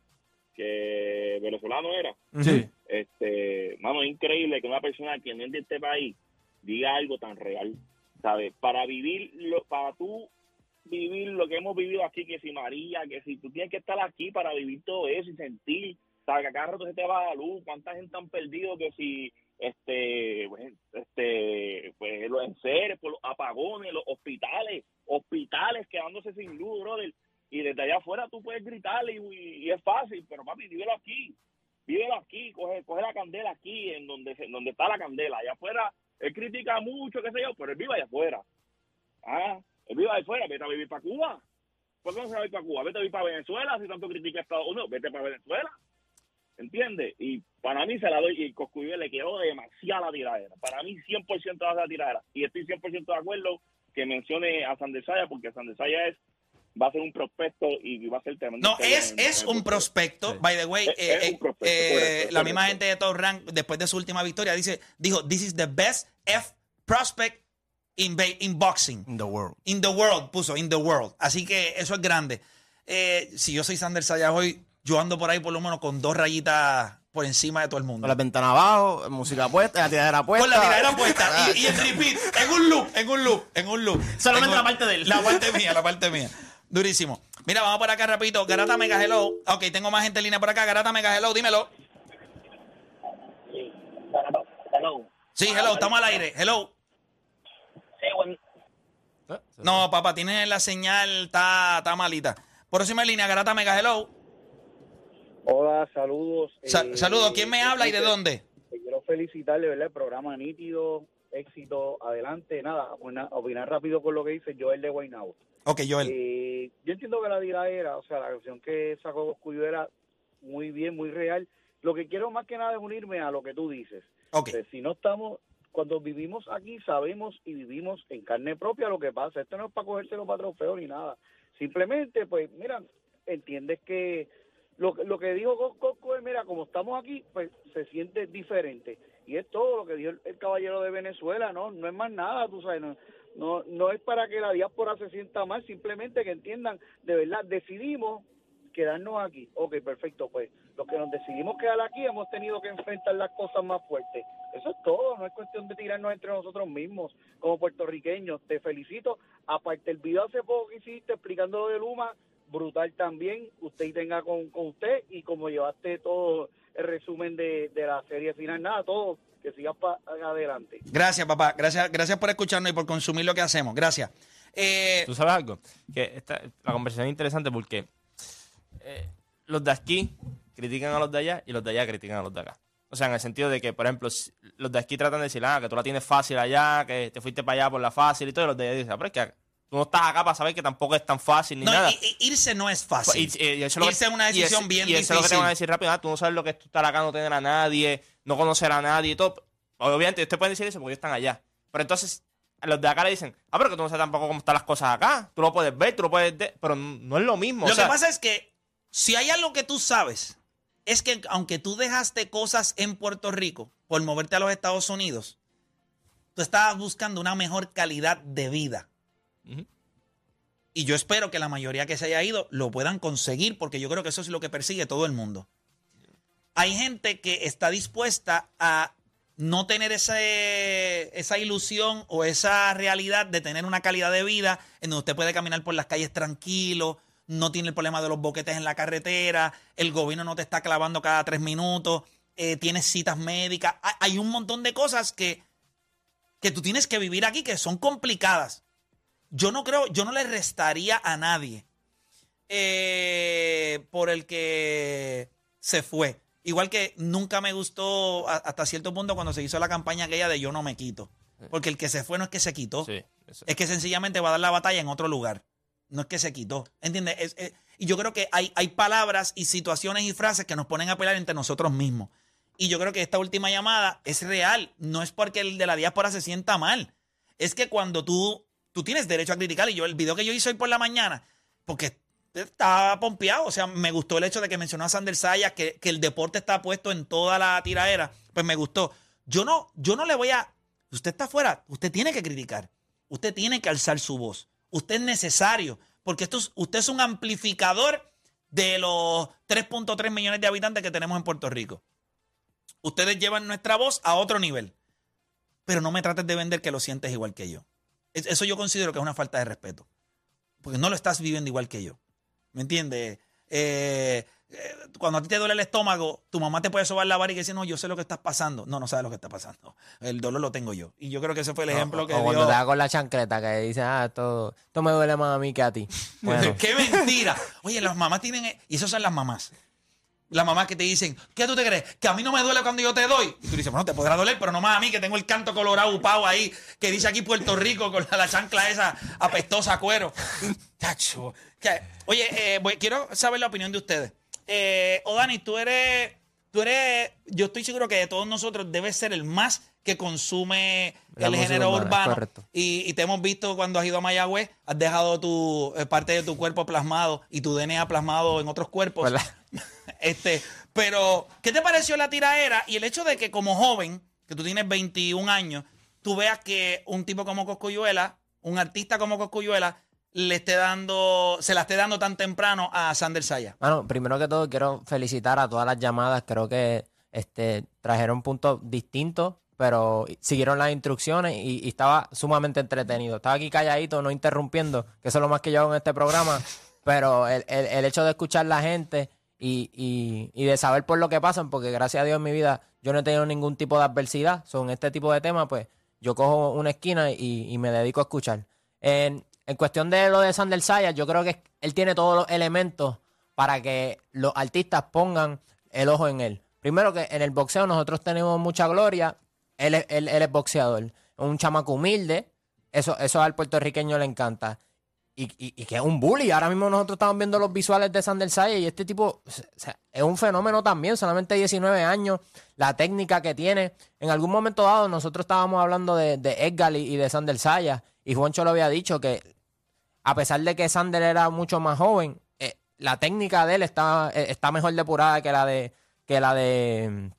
que venezolano era, Sí. este, mano, es increíble que una persona que no es de este país diga algo tan real, ¿sabes? Para vivir, lo, para tú vivir lo que hemos vivido aquí, que si María, que si tú tienes que estar aquí para vivir todo eso y sentir, ¿sabes? Que a cada rato se te va la luz, cuánta gente han perdido que si, este, este, pues los enseres, por los apagones, los hospitales, hospitales quedándose sin luz, brother. Y desde allá afuera tú puedes gritarle y, es fácil, pero papi, vívelo aquí vívelo aquí, coge, coge la candela aquí, en donde se- donde está la candela. Allá afuera, él critica mucho, qué sé yo, pero él vive allá afuera. Ah, él vive allá afuera, vete a vivir para Cuba. ¿Por qué no se va a ir para Cuba? Vete a vivir para Venezuela, si tanto critica a Estados Unidos, vete para Venezuela. ¿Entiendes? Y para mí se la doy, y Coscuyo le quedó demasiada tiradera. Para mí 100% va a ser la tiradera. Y estoy 100% de acuerdo que mencione a Sandesaya, porque Sandesaya es va a ser un prospecto y va a ser tremendo. No, es, es un prospecto. By the way, Es- eh, es un eh, prospecto, eh, correcto, la misma gente de Top Rank, después de su última victoria, dice, dijo, this is the best F prospect in, in boxing. In the world. In the world, puso, in the world. Así que eso es grande. Eh, si yo soy Sander Sayas hoy, yo ando por ahí por lo menos con dos rayitas por encima de todo el mundo. Con las ventanas abajo, música puesta, la tiradera puesta. Con la tiradera puesta y, y en repeat, en un loop, en un loop, en un loop. Solamente En un- la parte de él. La parte mía, la parte mía. Durísimo. Mira, vamos por acá rapidito. Garata Mega Hello. Ok, tengo más gente en línea por acá. Garata Mega Hello, dímelo. Sí, hello, estamos al aire. Hello. No, papá, tienes la señal, está, está malita. Próxima línea, Garata Mega Hello. Hola, saludos. Sa- Eh, saludos, ¿quién me habla y de dónde? Te quiero felicitarle, ¿verdad? El programa nítido, éxito, adelante. Nada, opinar, rápido con lo que dice Joel de Guaynabo. Ok, Joel. Eh, yo entiendo que la era, o sea, la canción que sacó Coscuyo era muy bien, muy real. Lo que quiero más que nada es unirme a lo que tú dices. Ok. Eh, si no estamos, cuando vivimos aquí, sabemos y vivimos en carne propia lo que pasa. Esto no es para cogérselo para trofeo ni nada. Simplemente, pues, mira, entiendes que lo, lo que dijo Cosco es, mira, como estamos aquí, pues se siente diferente. Y es todo lo que dijo el, caballero de Venezuela, ¿no? No es más nada, tú sabes, no, no, no es para que la diáspora se sienta mal, simplemente que entiendan, de verdad, decidimos quedarnos aquí. Ok, perfecto, pues los que nos decidimos quedar aquí hemos tenido que enfrentar las cosas más fuertes. Eso es todo, no es cuestión de tirarnos entre nosotros mismos como puertorriqueños. Te felicito. Aparte, el video hace poco que hiciste explicando lo de Luma, brutal también. Usted y tenga con, con usted y como llevaste todo el resumen de, de la serie final, nada, todo que siga para adelante. Gracias, papá. Gracias, gracias por escucharnos y por consumir lo que hacemos. Gracias. Eh, ¿Tú sabes algo? Que esta, la conversación es interesante porque eh, los de aquí critican a los de allá y los de allá critican a los de acá. O sea, en el sentido de que, por ejemplo, los de aquí tratan de decir, ah, que tú la tienes fácil allá, que te fuiste para allá por la fácil y todo, y los de allá dicen, ah, pero es que tú no estás acá para saber que tampoco es tan fácil ni no, nada. i- i- irse no es fácil. Y- y- y eso es irse es una y decisión eso- bien y eso difícil. es lo que te van a decir rápido. ah, tú no sabes lo que es estar acá, no tener a nadie, no conocer a nadie y todo. Obviamente, ustedes pueden decir eso porque ellos están allá. Pero entonces, a los de acá le dicen, ah, pero que tú no sabes tampoco cómo están las cosas acá. Tú lo puedes ver, tú lo puedes... de- pero no es lo mismo. Lo o sea, que pasa es que si hay algo que tú sabes, es que aunque tú dejaste cosas en Puerto Rico por moverte a los Estados Unidos, tú estabas buscando una mejor calidad de vida. Y yo espero que la mayoría que se haya ido lo puedan conseguir, porque yo creo que eso es lo que persigue todo el mundo. Hay gente que está dispuesta a no tener esa ilusión o esa realidad de tener una calidad de vida en donde usted puede caminar por las calles tranquilo, no tiene el problema de los boquetes en la carretera, el gobierno no te está clavando cada tres minutos, eh, tienes citas médicas. Hay un montón de cosas que, que tú tienes que vivir aquí que son complicadas. Yo no creo, yo no le restaría a nadie eh, por el que se fue. Igual que nunca me gustó a- hasta cierto punto cuando se hizo la campaña aquella de yo no me quito. Porque el que se fue no es que se quitó. Sí. Es que sencillamente va a dar la batalla en otro lugar. No es que se quitó. ¿Entiendes? Es- es- y yo creo que hay, hay palabras y situaciones y frases que nos ponen a pelear entre nosotros mismos. Y yo creo que esta última llamada es real. No es porque el de la diáspora se sienta mal. Es que cuando tú, tú tienes derecho a criticar, y yo el video que yo hice hoy por la mañana, porque estaba pompeado, o sea, me gustó el hecho de que mencionó a Sander Sayas, que, que el deporte está puesto en toda la tiraera, pues me gustó. Yo no, yo no le voy a... Usted está afuera, usted tiene que criticar. Usted tiene que alzar su voz. Usted es necesario, porque esto es- usted es un amplificador de los 3.3 millones de habitantes que tenemos en Puerto Rico. Ustedes llevan nuestra voz a otro nivel. Pero no me trates de vender que lo sientes igual que yo. Es- Eso yo considero que es una falta de respeto. Porque no lo estás viviendo igual que yo. ¿Me entiendes? Eh, eh, cuando a ti te duele el estómago, tu mamá te puede sobar la barriga y decir, no, yo sé lo que estás pasando. No, no sabes lo que está pasando. El dolor lo tengo yo. Y yo creo que ese fue el ejemplo o, que o cuando dio. te da con la chancleta que dice, ah, esto, esto me duele más a mí que a ti. Bueno, ¡Qué mentira! Oye, las mamás tienen. Y esas son las mamás. Las mamás que te dicen, ¿qué tú te crees? Que a mí no me duele cuando yo te doy. Y tú dices, bueno, te podrá doler, pero no más a mí, que tengo el canto colorado upado ahí, que dice aquí Puerto Rico con la, la chancla esa apestosa a cuero. Tacho. Oye, eh, voy- quiero saber la opinión de ustedes. Eh, Odani, tú eres. Tú eres. Yo estoy seguro que de todos nosotros debes ser el más que consume La el género urbano. Y, y te hemos visto cuando has ido a Mayagüez, has dejado tu eh, parte de tu cuerpo plasmado y tu DNA plasmado en otros cuerpos. ¿Verdad? Este, pero, ¿qué te pareció la tiraera y el hecho de que como joven, que tú tienes 21 años, tú veas que un tipo como Coscuyuela, un artista como Coscuyuela, le esté dando, se la esté dando tan temprano a Sander Saya? Bueno, primero que todo quiero felicitar a todas las llamadas. Creo que este trajeron puntos distintos, pero siguieron las instrucciones y, estaba sumamente entretenido. Estaba aquí calladito, no interrumpiendo, que eso es lo más que yo hago en este programa. Pero el, el- el hecho de escuchar la gente y, y- y de saber por lo que pasan, porque gracias a Dios en mi vida yo no he tenido ningún tipo de adversidad. Son este tipo de temas, pues yo cojo una esquina y, y me dedico a escuchar. En, en cuestión de lo de Sander Sayas, yo creo que él tiene todos los elementos para que los artistas pongan el ojo en él. primero que en el boxeo nosotros tenemos mucha gloria. Él, él- él es boxeador. Un chamaco humilde. Eso, eso al puertorriqueño le encanta. Y, y- que es un bully. Ahora mismo nosotros estamos viendo los visuales de Sander Saya y este tipo es un fenómeno también, solamente 19 años, la técnica que tiene. En algún momento dado nosotros estábamos hablando de, de Edgar y, y de Sander Saya y Juancho lo había dicho que a pesar de que Sander era mucho más joven, eh, la técnica de él está, eh, está mejor depurada que la de que la de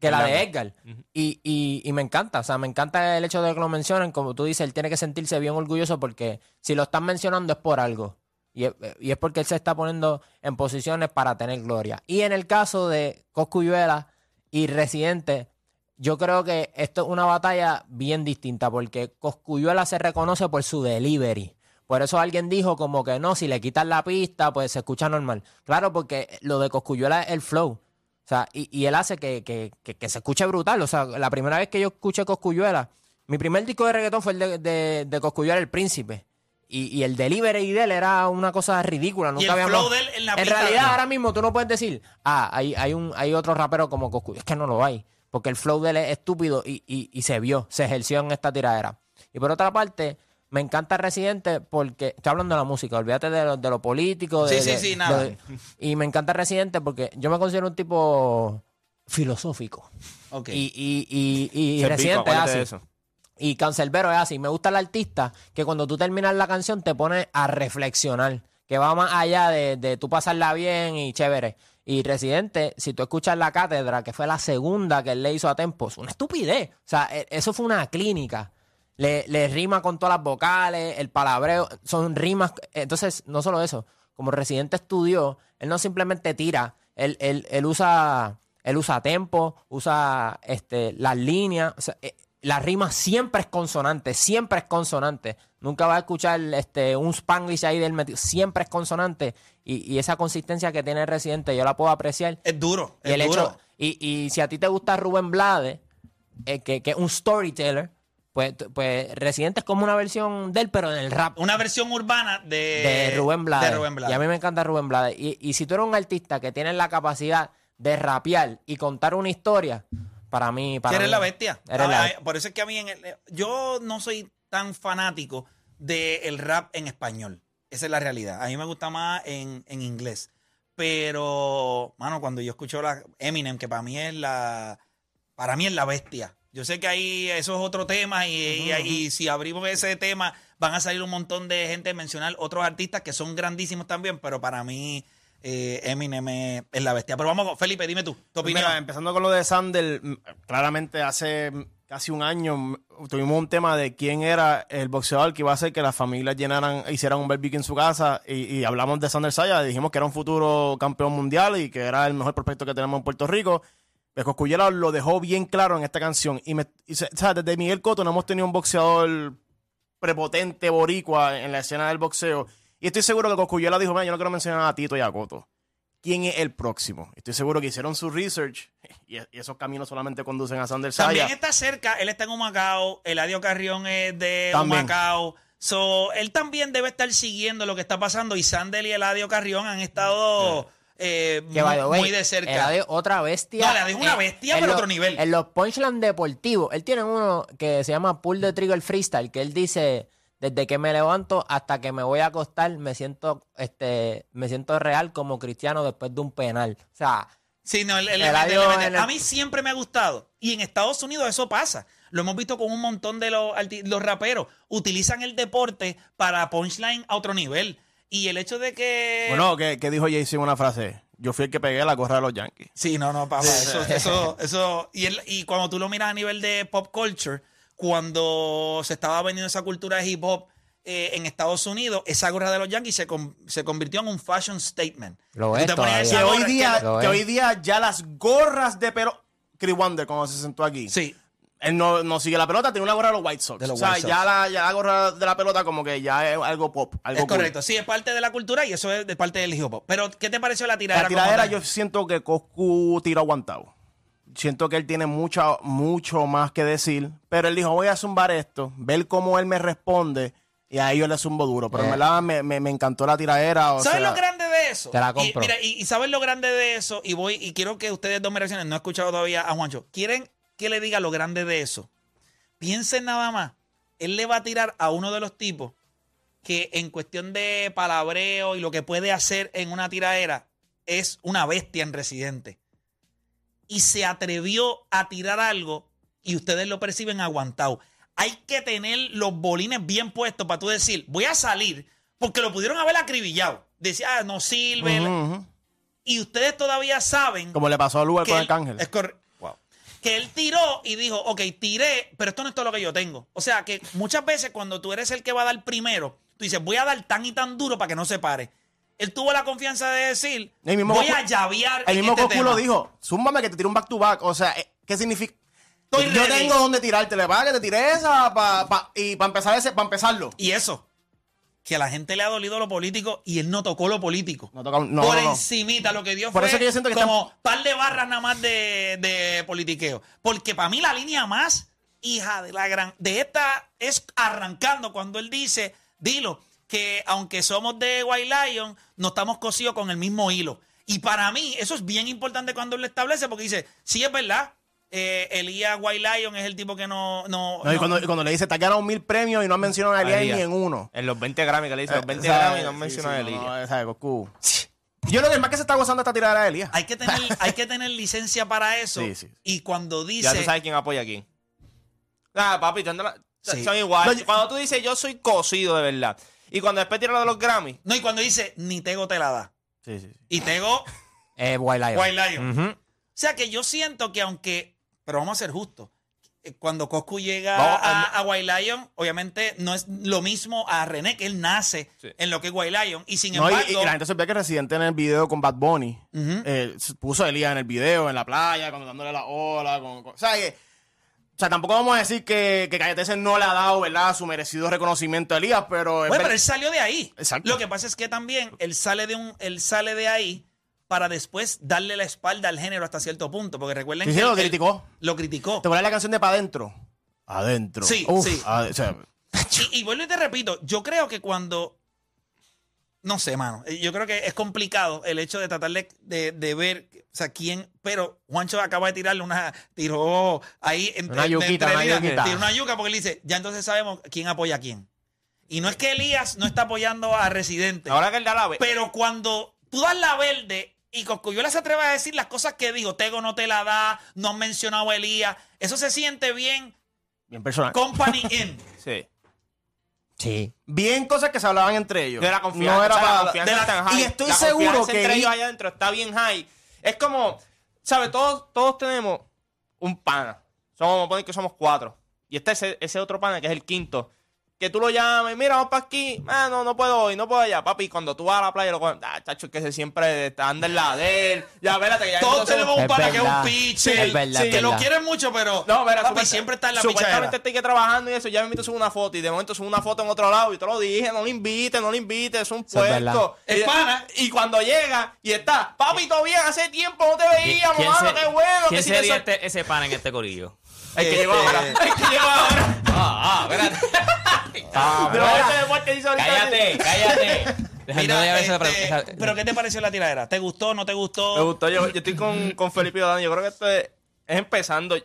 que la de Edgar. y, y, y me encanta, o sea, me encanta el hecho de que lo mencionen, como tú dices, él tiene que sentirse bien orgulloso porque si lo están mencionando es por algo. Y es, y es porque él se está poniendo en posiciones para tener gloria. Y en el caso de Coscuyuela y Residente, yo creo que esto es una batalla bien distinta porque Coscuyuela se reconoce por su delivery. Por eso alguien dijo como que no, si le quitan la pista, pues se escucha normal. Claro, porque lo de Coscuyuela es el flow. O sea, y, y él hace que, que- que- que se escuche brutal. O sea, la primera vez que yo escuché Coscuyuela, mi primer disco de reggaetón fue el de, de, de Coscuyuela, El Príncipe. Y, y el delivery de él era una cosa ridícula. Nunca habíamos- en la pista realidad, ahora mismo tú no puedes decir, ah, hay, hay, un, hay otro rapero como Coscu. Es que no lo hay. Porque el flow de él es estúpido y, y- y se vio, se ejerció en esta tiradera. Y por otra parte, me encanta Residente porque estoy hablando de la música, olvídate de lo, de lo político. de- Sí, sí, de- sí, nada. de- y me encanta Residente porque yo me considero un tipo filosófico. Ok. Y, y, y, y Residente es así. eso. Y Cancelbero es así. Me gusta el artista que cuando tú terminas la canción te pone a reflexionar. Que va más allá de, de tú pasarla bien y chévere. Y Residente, si tú escuchas La Cátedra, que fue la segunda que él le hizo a Tempos, una estupidez. O sea, e- eso fue una clínica. Le, le rima con todas las vocales, el palabreo, son rimas. Entonces, no solo eso, como Residente estudió, él no simplemente tira, él, él, él usa él usa tempo, usa este, las líneas, o sea, eh, la rima siempre es consonante, siempre es consonante. Nunca vas a escuchar este, un spanglish ahí del metido, siempre es consonante. Y, y esa consistencia que tiene Residente, yo la puedo apreciar. Es duro, Y, es el duro. hecho, y, y si a ti te gusta Rubén Blades, eh, que, que es un storyteller, pues, pues Residente es como una versión de él, pero en el rap. Una versión urbana de, de Rubén Blades. de Rubén Blades. Y a mí me encanta Rubén Blades. Y, y si tú eres un artista que tienes la capacidad de rapear y contar una historia, para mí... Para eres mí- la bestia. Eres la- por eso es que a mí, en el- yo no soy tan fanático del rap en español. Esa es la realidad. A mí me gusta más en, en inglés. Pero, mano, cuando yo escucho la Eminem, que para mí es la, para mí es la bestia. Yo sé que ahí eso es otro tema y, y- y si abrimos ese tema van a salir un montón de gente a mencionar otros artistas que son grandísimos también, pero para mí eh, Eminem es, la bestia. Pero vamos, con- Felipe, dime tú, tu opinión. Mira, empezando con lo de Sander, mm, claramente hace casi un año tuvimos un tema de quién era el boxeador que iba a hacer que las familias llenaran, hicieran un barbecue en su casa y, y hablamos de Sander Saya, dijimos que era un futuro campeón mundial y que era el mejor prospecto que tenemos en Puerto Rico. Pues lo dejó bien claro en esta canción. Y, me, y o sea, desde Miguel Cotto no hemos tenido un boxeador prepotente, boricua en la escena del boxeo. Y estoy seguro que Cosculluela dijo, mira, yo no quiero mencionar a Tito y a Cotto. ¿Quién es el próximo? Estoy seguro que hicieron su research y, y esos caminos solamente conducen a Sander También Saya. está cerca, él está en Humacao, Eladio Carrión es de También. Humacao. So, él también debe estar siguiendo lo que está pasando y Sandel y Eladio Carrión han estado eh, muy, muy de cerca. Eladio, otra bestia. No, Eladio es una bestia, en pero los- otro nivel. En los punchlines deportivos, él tiene uno que se llama Pull the Trigger Freestyle, que él dice, desde que me levanto hasta que me voy a acostar, me siento, este, me siento real como cristiano después de un penal. O sea, Sí, no, el- A mí siempre me ha gustado. Y en Estados Unidos eso pasa. Lo hemos visto con un montón de los, los raperos. Utilizan el deporte para punchline a otro nivel. Y el hecho de que... Bueno, ¿qué, qué dijo Jay-Z una frase? Yo fui el que pegué la gorra de los Yankees. Sí, no, no, papá. Eso, eso, eso. Y, el- y cuando tú lo miras a nivel de pop culture, cuando se estaba vendiendo esa cultura de hip hop eh, en Estados Unidos, esa gorra de los Yankees se, con- se convirtió en un fashion statement. Lo es Que hoy día, que- Lo que es. hoy día ya las gorras de pelo... Chris Wander, cuando se sentó aquí. Sí. Él no, no sigue la pelota, tiene una gorra de los White Sox. Los o sea, White Sox. Ya, la, ya la gorra de la pelota como que ya es algo pop. Algo Es cool. correcto, sí, es parte de la cultura y eso es de parte del hip hop. Pero, ¿qué te pareció la tiradera? La tiradera yo siento que Coscu tiró aguantado. Siento que él tiene mucha, mucho más que decir. Pero él dijo, voy a zumbar esto, ver cómo él me responde. Y ahí yo le zumbo duro. Pero en Eh. verdad me, me- me encantó la tiradera. O ¿Sabes sea, lo grande de eso. Te la Y, compro. mira, y, y sabes lo grande de eso, y voy, y quiero que ustedes dos me reaccionen, no he escuchado todavía a Juancho. ¿Quieren que le diga lo grande de eso? Piensen nada más. Él le va a tirar a uno de los tipos que en cuestión de palabreo y lo que puede hacer en una tiradera es una bestia en residente. Y se atrevió a tirar algo y ustedes lo perciben aguantado. Hay que tener los bolines bien puestos para tú decir, voy a salir, porque lo pudieron haber acribillado. Decía, ah, no sirve. Y ustedes todavía saben Como le pasó a Lugar con Arcángel. Es correcto. Que él tiró y dijo, ok, tiré, pero esto no es todo lo que yo tengo. O sea que muchas veces cuando tú eres el que va a dar primero, tú dices, voy a dar tan y tan duro para que no se pare. Él tuvo la confianza de decir, mismo voy a llavear El en mismo este Goku lo tema". dijo. Zúmbame que te tiro un back to back. O sea, eh, ¿qué significa? Estoy Yo ready. tengo donde tirarte. Le paga que te tiré esa pa- pa- y para empezar ese, para empezarlo. Y eso, que a la gente le ha dolido lo político y él no tocó lo político. No toca- no, Por no, no. encimita, lo que dio Por fue eso que yo siento que como están- par de barras nada más de, de politiqueo. Porque para mí la línea más hija de la gran de esta es arrancando cuando él dice, dilo, que aunque somos de White Lion, no estamos cosidos con el mismo hilo. Y para mí eso es bien importante cuando él lo establece porque dice, sí es verdad, eh, Elías White Lion es el tipo que no... no, No, y, cuando, y cuando le dice, te has ganado mil premios y no has mencionado a Elías ni en uno. En los 20 Grammy que le dice, los 20 Eh, Grammy no sí, menciona sí, a Elías. no, Goku. Yo creo que el más que se está gozando esta tirada de Elías. Hay que tener, hay que tener licencia para eso. Sí, sí. Y cuando dice... Ya tú sabes quién apoya a quién. Ah, papi, tú andas la- Sí. son igual. No, Cuando tú dices yo soy cocido de verdad. Y cuando después tira lo de los Grammy, No, y cuando dice, ni Tego te la da. Sí, sí, sí. Y Tego, Eh, White Lion. White Lion. Ujú. O sea que yo siento que aunque, pero vamos a ser justos, eh, cuando Coscu llega Vamos a, a- White Lion, obviamente no es lo mismo a René, que él nace Sí. en lo que es White Lion. Y sin No, y, embargo, y la gente se ve que Residente en el video con Bad Bunny eh, puso a Elías en el video, en la playa, cuando dándole la ola. Con, con- o, sea, que- o sea, tampoco vamos a decir que, que Calle 13 no le ha dado ¿verdad? su merecido reconocimiento a Elías, pero. bueno, pero él salió de ahí. Exacto. Lo que pasa es que también él sale de un, él sale de ahí para después darle la espalda al género hasta cierto punto. Porque recuerden Sí, que sí, lo él- criticó. Lo criticó. ¿Te acuerdas la canción de Pa' Adentro? Adentro. Sí, Uf, sí. ade- o sea, Y, y vuelvo y te repito, yo creo que cuando. No sé, mano. eh, Yo creo que es complicado el hecho de tratar de, de- de ver, o sea, quién. Pero Juancho acaba de tirarle una. Tiró ahí entre, Una yuquita, entre una yuquita. Tiró una yuca porque él dice, ya entonces sabemos quién apoya a quién. Y no es que Elías no está apoyando a Residente. ahora que él da la vez. Pero cuando tú das la verde y Coscuyuela se atreve a decir las cosas que digo, Tego no te la da, no han mencionado a Elías, eso se siente bien bien personal. company in. Sí. Sí. Bien cosas que se hablaban entre ellos. De la confianza. No era o sea, la para- confianza de la- está en high. Y estoy La seguro que entre ellos allá adentro está bien high. Es como, ¿sabes? Todos, todos tenemos un pana. Somos, vamos a poner que somos cuatro. Y está ese, ese otro pana que es el quinto. Que tú lo llames, mira, vamos para aquí. Ah, no, no puedo hoy, no puedo allá. Papi, cuando tú vas a la playa, lo coges. Ah, chacho, que se siempre está anda en la de él. Ya, espérate, que ya Todos tenemos un pana que es un pitcher, Es verdad, que lo quieren mucho, pero No, mira, papi, siempre está en la Supuestamente estoy que trabajando y eso, ya me invito a subir una foto y de momento subo una foto en otro lado y te lo dije, no lo invites, no lo invites, es un Eso es pana. y cuando llega y está, papi, todo bien, hace tiempo no te veíamos, ¿Quién, mano, qué bueno. ¿quién que si te sería este- ese pan en este corillo? El que llegó ahora, eh. el que llegó ahora. Ah, ah, espérate. Ah, Pero este después que dice ahorita- cállate, cállate. Mira, este, esa- pero ¿qué te pareció la tiradera? ¿Te gustó, no te gustó? Me gustó, yo, yo estoy con, con Felipe y Dani, yo creo que esto es, es empezando.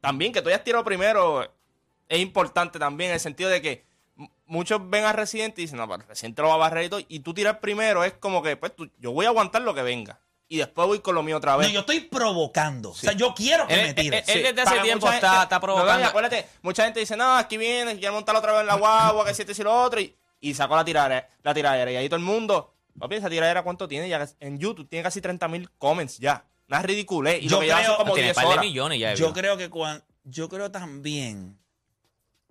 También que tú hayas tirado primero es importante también en el sentido de que muchos ven a Residente y dicen, no, pero Residente lo va a barrer y todo, y tú tiras primero es como que, pues, tú- yo voy a aguantar lo que venga. Y después voy con lo mío otra No, vez. yo estoy provocando. O sea, yo quiero que Él- me tire. él- él desde Para hace tiempo está, gente- está No, provocando. no, acuérdate, mucha gente dice, no, aquí viene, quiere montar otra vez en la guagua, que si este y lo otro, y, y sacó la tiradera, la tiradera. Y ahí todo el mundo, papi, esa tiradera, ¿cuánto tiene? Ya en YouTube tiene casi 30 mil comments ya. Una ridiculez. Y Yo lo que lleva creo- son como tiene 10 par de horas. millones ya. Yo creo que cuando, yo creo también,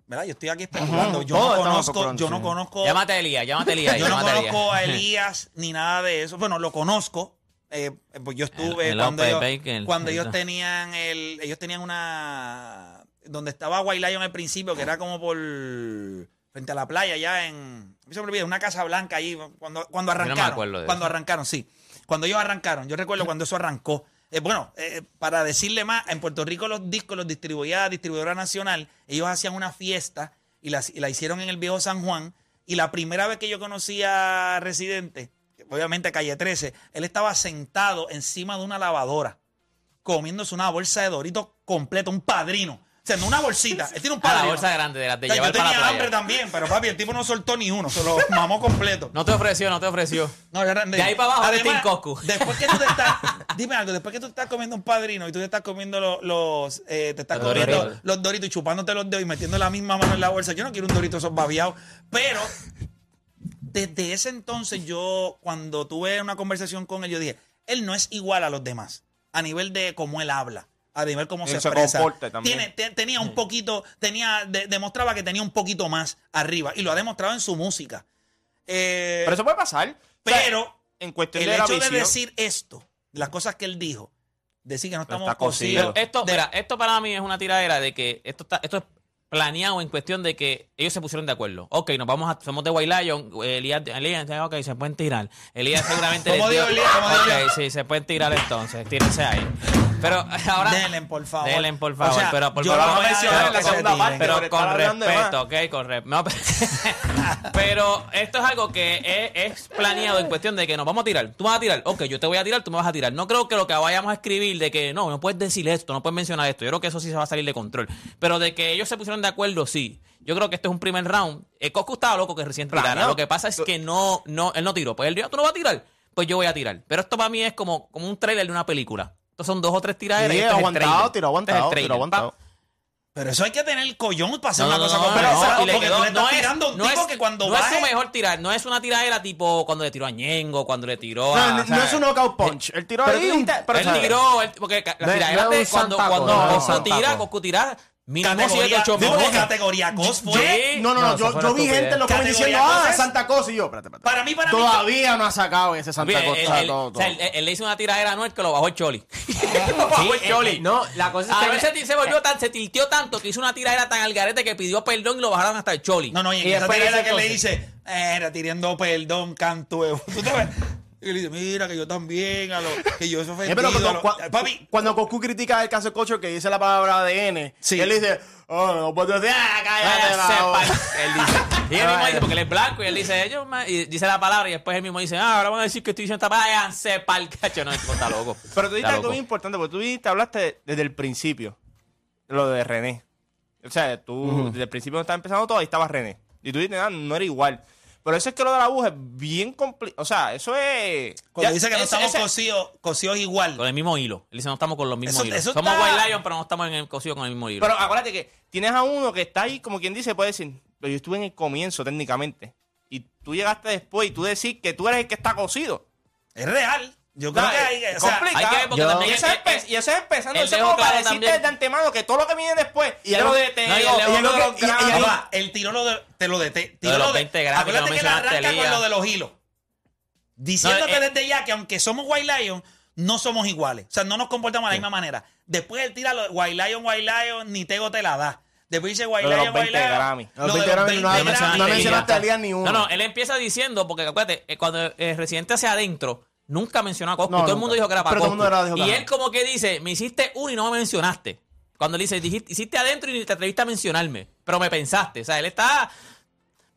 ¿verdad? Yo estoy aquí especulando. Yo no conozco, yo no conozco, Llámate a Elías, llámate a Elías. yo no conozco a Elías ni nada de eso. Bueno, lo conozco. Eh, pues yo estuve El- el cuando, ellos, cuando ellos tenían el, ellos tenían una donde estaba White Lion al principio, que era como por frente a la playa, ya en se me una casa blanca ahí, cuando, cuando arrancaron. cuando eso. arrancaron, sí. Cuando ellos arrancaron, yo recuerdo cuando eso arrancó. Eh, bueno, eh, para decirle más, en Puerto Rico los discos los distribuía Distribuidora Nacional. Ellos hacían una fiesta y la, y la hicieron en el viejo San Juan. Y la primera vez que yo conocí a Residente, obviamente calle 13, él estaba sentado encima de una lavadora, comiéndose una bolsa de Doritos completa, un padrino. O sea, no una bolsita, él tiene un Ah, la padrino. bolsa grande, de las de O sea, llevar yo para la tenía playa. hambre también, pero papi, el tipo no soltó ni uno, se lo mamó completo. No te ofreció, no te ofreció. No, era- De ahí para abajo Además, Coscu. Después que tú te estás, dime algo, después que tú te estás comiendo un padrino y tú te estás comiendo los, los eh, te estás Los comiendo Doritos. los doritos y chupándote los dedos y metiendo la misma mano en la bolsa. Yo no quiero un dorito esos babiados, pero desde ese entonces yo, cuando tuve una conversación con él, yo dije, él no es igual a los demás, a nivel de cómo él habla, a nivel cómo Y se se expresa. Tiene, te- tenía un poquito, tenía, de- demostraba que tenía un poquito más arriba y lo ha demostrado en su música. Eh, Pero eso puede pasar. O sea, pero en cuestión el de la hecho de visión, decir esto, las cosas que él dijo, decir que no estamos cosidos. Esto, de- mira, esto para mí es una tiradera de que esto está, esto es planeado en cuestión de que ellos se pusieron de acuerdo. Ok, nos vamos a, somos de White Lion, Elías, Elías, ok, se pueden tirar. Elías seguramente. ¿Cómo Elías? ¿Cómo dijo Ok, Elías? sí, se pueden tirar entonces, tírense ahí. Pero ahora. Denlen, por favor. Denlen, por O favor, sea, pero por yo favor. lo voy a pero- mencionar en la segunda parte, Pero con respeto, ok, con respeto. No, pero- esto es algo que es, es planeado en cuestión de que nos vamos a tirar. Tú vas a tirar, ok, yo te voy a tirar, tú me vas a tirar. No creo que lo que vayamos a escribir de que no, no puedes decir esto, no puedes mencionar esto. Yo creo que eso sí se va a salir de control. Pero de que ellos se pusieron de acuerdo, sí. Yo creo que este es un primer round. El Coscu estaba loco que recién tirara. Planeado. Lo que pasa es que no, no, él no tiró. Pues él dijo, tú no vas a tirar. Pues yo voy a tirar. Pero esto para mí es como, como un trailer de una película. Estos son dos o tres tiraderas. Sí, y esto es el aguantado, Este es el aguantado, tiro aguantado. Pero eso hay que tener el collón para hacer No, una no, cosa no, como pero esa. no, le porque quedó- tú le estás no es- tirando a un no tipo es- que cuando no es su mejor tirar, no es una tiradera tipo cuando le tiró a Ñengo, cuando le tiró No, a. no, o sea, no es un knockout punch. El tiro pero ahí. tú un- dijiste- pero, él ¿sabes? tiró, él- porque No, tiraderas no de cuando, cuando no es un Coscu tira. Coscu tira mínimo 7, Categoría, 8 no, categoría cos fue. No, no, No, yo, vi gente en los comentarios diciendo, ah. Santa Cosa. Y yo, espérate, espérate. Para mí, para mí... Todavía no ha sacado ese Santa Cosa. él, todo, él- todo, o sea, todo. él- él le hizo una tiradera a Anuel que lo bajó el Choli. lo bajó el Sí, Choli. eh, no, la cosa es A que se, se volvió tan, se tilteó tanto que hizo una tiradera tan al garete que pidió perdón y lo bajaron hasta el Choli. No, no, y en Y esa dice que le dice, era tirando perdón, cantuevo. Y le dice, mira, que yo también, a lo, que yo soy Eh, ofendido. pero a cuando, lo- cua- papi, cuando Goku critica el cancel culture que dice la palabra ADN, Sí. él dice, oh, no puedo decir, ah, cállate. Váyase la pa'l- boca". él dice. Y él mismo dice, porque él es blanco, y él dice, ellos, y dice la palabra, y después él mismo dice, ah, ahora van a decir que estoy diciendo esta váyanse pa'l cacho. No, el está loco. Pero tú dijiste algo muy importante, porque tú dijiste, hablaste desde el principio, lo de René. O sea, tú desde el principio cuando estaba empezando todo, ahí estaba René. Y tú dijiste, ah, no era igual. Pero eso es que lo de la aguja es bien complicado. O sea, eso es... cuando ya, dice que no estamos ese- cosidos, cosidos igual. Con el mismo hilo. Él dice, no estamos con los mismos Eso- hilos. eso Somos está- White Lion, pero no estamos en el cosido con el mismo hilo. Pero acuérdate que tienes a uno que está ahí, como quien dice, puede decir, pero yo estuve en el comienzo técnicamente. Y tú llegaste después y tú decís que tú eres el que está cocido. Es real. Yo creo No, que hay... es o sea, complicado. hay que ver porque Yo- también Y eso, es, empe- y eso es empezando. Eso es como para decirte también- de antemano que todo lo que viene después, Y lo de no, y y lo de el tiro lo de, te lo de, te, Lo tiro de los lo 20 Grammy que Acuérdate no que la arranca con lo de los hilos. Diciéndote No, eh, desde ya que aunque somos White Lion, no somos iguales. O sea, no nos comportamos de la misma manera. Después él tira lo White Lion, White Lion, ni Tego te la da. Después dice los Lion, White 20 Lion. Grammy. Lo Los de 20 Grammy no mencionaste- a Elías ni uno. No, no, él empieza diciendo, porque acuérdate, eh, cuando el residente hacia adentro, nunca mencionó a Coscu. No, todo el nunca. mundo dijo que era para Pero todo el mundo era- dijo y él como que dice, me hiciste uno y no me mencionaste. Cuando él dice, dijiste, hiciste adentro y ni te atreviste a mencionarme, pero me pensaste. O sea, él está...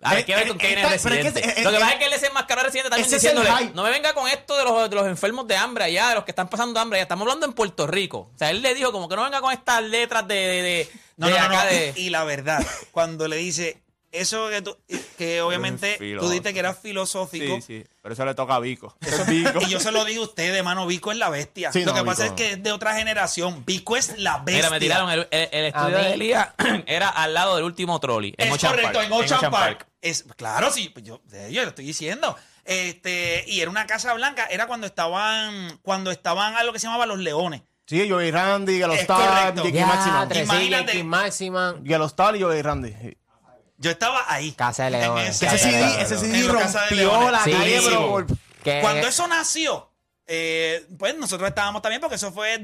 Hay que ver eh, con quién eh, es el pero es que residente. ese- eh, Lo que pasa es que él es enmascarado al residente también es diciéndole, no me venga con esto de los, de los enfermos de hambre allá, de los que están pasando hambre allá. Estamos hablando en Puerto Rico. O sea, él le dijo como que no venga con estas letras de, de, de, No, de no, no, acá no. de... Y la verdad, cuando le dice eso que tú, que obviamente tú dijiste que era filosófico. Sí, sí. Pero eso le toca a Vico. Eso es Vico. Y yo se lo digo a ustedes, mano, Vico es la bestia. Sí, lo no, que pasa es que es de otra generación. Vico es la bestia. Mira, me tiraron el, el- el estudio de Elías era al lado del último trolley. En Es Ocean correcto, Park. en Ocean Park. Es, claro, sí, pues yo, de ello lo estoy diciendo. Este, y era una casa blanca, era cuando estaban, cuando estaban a lo que se llamaba los leones. Sí, Joey Randy, Galo Es Star, correcto. Jackie sí, Imagínate. Jackie Maximum. Galo Star y Joey Randy. Yo estaba ahí. Casa de Leones. ese- Casa de CD, Leones. ese En CD la Casa de rompió Leones. la Sí, calle, sí. pero por- Que- Cuando eso nació, eh, pues nosotros estábamos también porque eso fue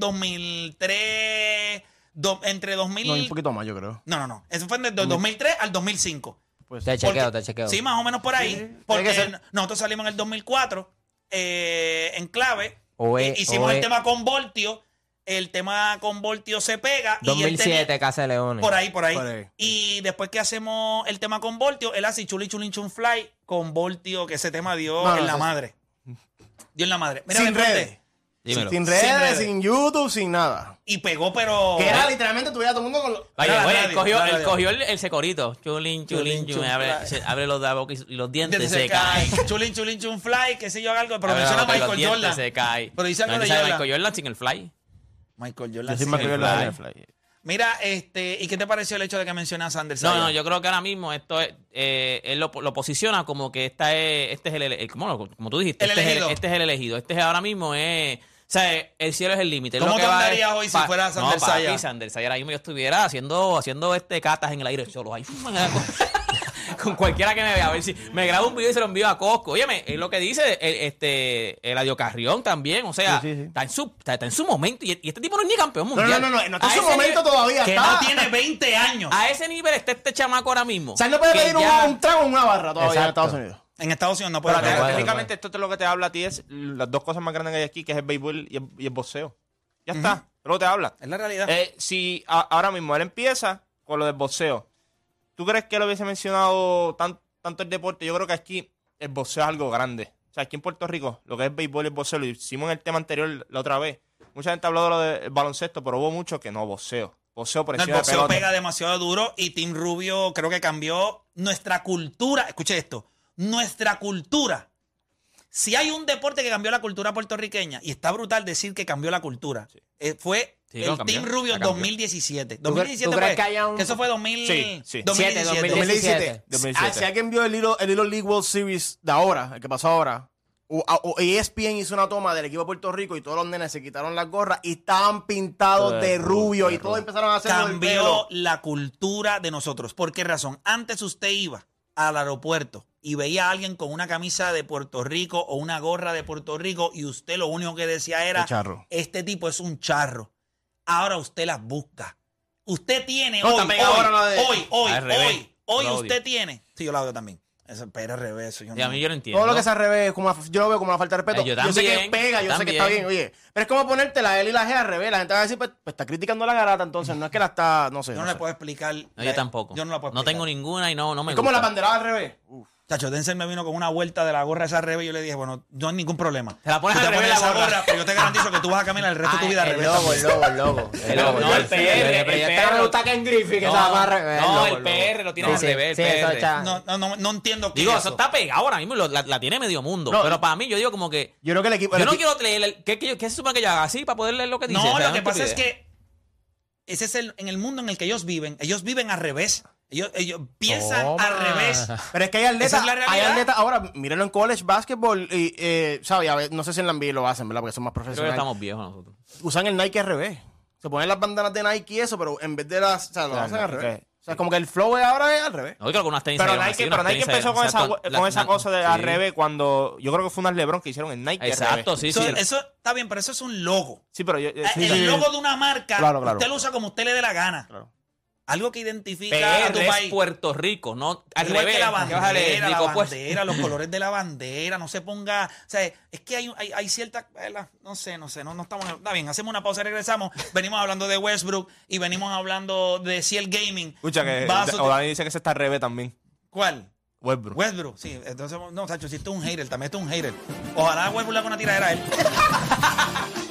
2003, do- entre 2000... No, un poquito más, yo creo. No, no, no. Eso fue desde el 2003 al 2005. Pues, Te chequeo, Porque- te chequeo. Sí, más o menos por ahí. Tiene que Porque ser. nosotros salimos en el 2004 eh, en clave. Oe, eh, hicimos oe. el tema con Voltio. El tema con Voltio se pega. y él 2007, tenía- Casa de Leones. por ahí, por ahí, Por ahí. Y después que hacemos el tema con Voltio, él hace Chuli Chulin Chun Fly con Voltio, que ese tema dio No, no, en la eso- madre. Dio en la madre. Mira, sin redes. Dímelo. Sin Sin redes, redes. sin YouTube, sin nada. Y pegó, pero. Que era literalmente tuviera todo el mundo con los... Oye, radio, él cogió, él cogió el, el secorito. Chulín, chulín, Chulín, chulín. Abre, se- abre los, la boca y, los dientes Dientes se, caen. Chulín, chulín, chun fly, qué sé yo, algo. Pero menciona Michael Jordan. se caen. Pero dice algo No, de ¿tú sabes Jordan. Michael Jordan sin el fly. Michael Yo soy sí. más el que fly. el fly. Mira, este, ¿y qué te pareció el hecho de que mencionas a Sanders? No, no, yo creo que ahora mismo esto es, eh, él lo, lo posiciona como que esta es, este es el, como, como tú dijiste, El este, es elegido. el, este es el elegido. Este es ahora mismo es, o sea, el cielo es el límite. ¿Cómo es andarías hoy si fuera Sander No, Sayas? Sander ahora mismo yo estuviera haciendo, haciendo este catas en el aire solo. Ahí, con cualquiera que me vea, a ver si me grabo un video y se lo envío a Costco. Óyeme, es lo que dice el, este, el Adio Carrión también, o sea, Sí, sí, sí. Está, en su, está, está en su momento y, y este tipo no es ni campeón No, mundial. no, no, no, no está en su momento nivel- todavía. Que está. no tiene 20 años. a ese nivel está este chamaco ahora mismo. O sea, él no puede pedir un, ya- un trago en una barra todavía en. Estados Unidos. En Estados Unidos no puede. Pero no técnicamente esto es lo que te habla a ti es las dos cosas más grandes que hay aquí, que es el béisbol y el, y el boxeo. Ya está, es lo que te habla. Es la realidad. Eh, si a- ahora mismo él empieza con lo del boxeo, ¿tú crees que él hubiese mencionado tan- tanto el deporte? Yo creo que aquí el boxeo es algo grande. O sea, aquí en Puerto Rico, lo que es béisbol y boxeo, lo hicimos en el tema anterior la otra vez. Mucha gente habló de lo del baloncesto, pero hubo mucho que no, boxeo. Boxeo por No, el de boxeo pega demasiado duro y Tim Rubio creo que cambió nuestra cultura. Escuche esto, nuestra cultura. Si hay un deporte que cambió la cultura puertorriqueña, y está brutal decir que cambió la cultura, eh, fue Sí, el cambió, Team Rubio la cambió. 2017. cre- 2017 tú crees fue, que haya un- eso fue 2000, Sí, sí. 2017. 2017. 2017. Ah, si alguien vio el Little, el Little League World Series de ahora, el que pasó ahora, o, a- o ESPN hizo una toma del equipo de Puerto Rico y todos los nenes se quitaron las gorras y estaban pintados de de rubio y todos empezaron a hacer cambió pelo. la cultura de nosotros. ¿Por qué razón? Antes usted iba al aeropuerto y veía a alguien con una camisa de Puerto Rico o una gorra de Puerto Rico y usted lo único que decía era, este tipo es un charro. Ahora usted las busca. Usted tiene No, hoy, está pegado hoy, ahora la de- hoy, hoy, Al revés. hoy, hoy Lo odio. usted tiene. Sí, yo la odio también. Eso, pero al revés. Yo Y a no- mí yo lo entiendo. Todo lo que es al revés, como yo lo veo como una falta de respeto. Eh, yo sé que también, pega, yo sé que está también. bien, oye. Pero es como ponerte la L y la G al revés. La gente va a decir, pues, pues está criticando la garata, entonces no es que la está, no sé. yo no no le sé. puedo explicar. No, yo tampoco. Yo no la puedo No explicar. tengo ninguna y no, no me Es como la gusta. banderada al revés. Uf. Chacho, Denzel me vino con una vuelta de la gorra esa revés y yo le dije, bueno, no hay ningún problema. Te la pones Tú al te revés pones la esa gorra. pero yo te garantizo que tú vas a caminar el resto de tu vida al el revés. logo, el logo, el logo. El logo, no, el PR, Pero el PR. está, me gusta Ken Griffey, que No, se va a revés. no, el logo. PR lo tiene al sí, revés, sí, el eso PR. está- No, no, no, no entiendo qué Digo, es eso eso. está pegado ahora mismo, lo- la, la tiene medio mundo. No. pero para mí, yo digo como que. Yo creo que el equipo. Yo el no equi- quiero leer. el- ¿Qué, qué, qué se supone que yo haga así para poder leer lo que dice? No, sea, lo que una pasa es estupidez. que ese es el, en el mundo en el que ellos viven. Ellos viven al revés. Ellos, ellos piensan Toma. al revés. Pero es que hay atletas, es hay atletas ahora, mírenlo en college basketball y, eh, ¿sabes? A ver, no sé si en la NBA lo hacen, ¿verdad? Porque son más Creo que profesionales. estamos viejos nosotros. Usan el Nike al revés. Se ponen las bandanas de Nike y eso, pero en vez de las, o sea, lo Claro, hacen al revés. O sea, como que el flow ahora es al revés. No, creo que unas tenis Pero Nike, así, pero unas Nike tenis empezó con esa, o sea, con la- esa cosa de sí. al revés cuando yo creo que fue unas LeBron que hicieron el Nike. al Exacto, revés. sí, Eso, sí. eso está bien, pero eso es un logo. Sí, pero yo. eh, Eh, sí, el sí. logo de una marca, Claro, claro. usted lo usa como usted le dé la gana. Claro. Algo que identifica a tu PR es país. Puerto Rico, no al Igual revés. que la ¿qué vas a leer, bandera, la? Pues, bandera, los colores de la bandera, no se ponga, o sea, es que hay, hay, hay cierta, no sé, no sé, no, no estamos, está bien, hacemos una pausa y regresamos, venimos hablando de Westbrook y venimos hablando de Ciel Gaming. Escucha que Odani dice que se está al revés también. ¿Cuál? Westbrook. Westbrook, sí, entonces, no, Sacho, si tú es un hater, también tú es un hater. Ojalá Westbrook le haga una tiradera a él.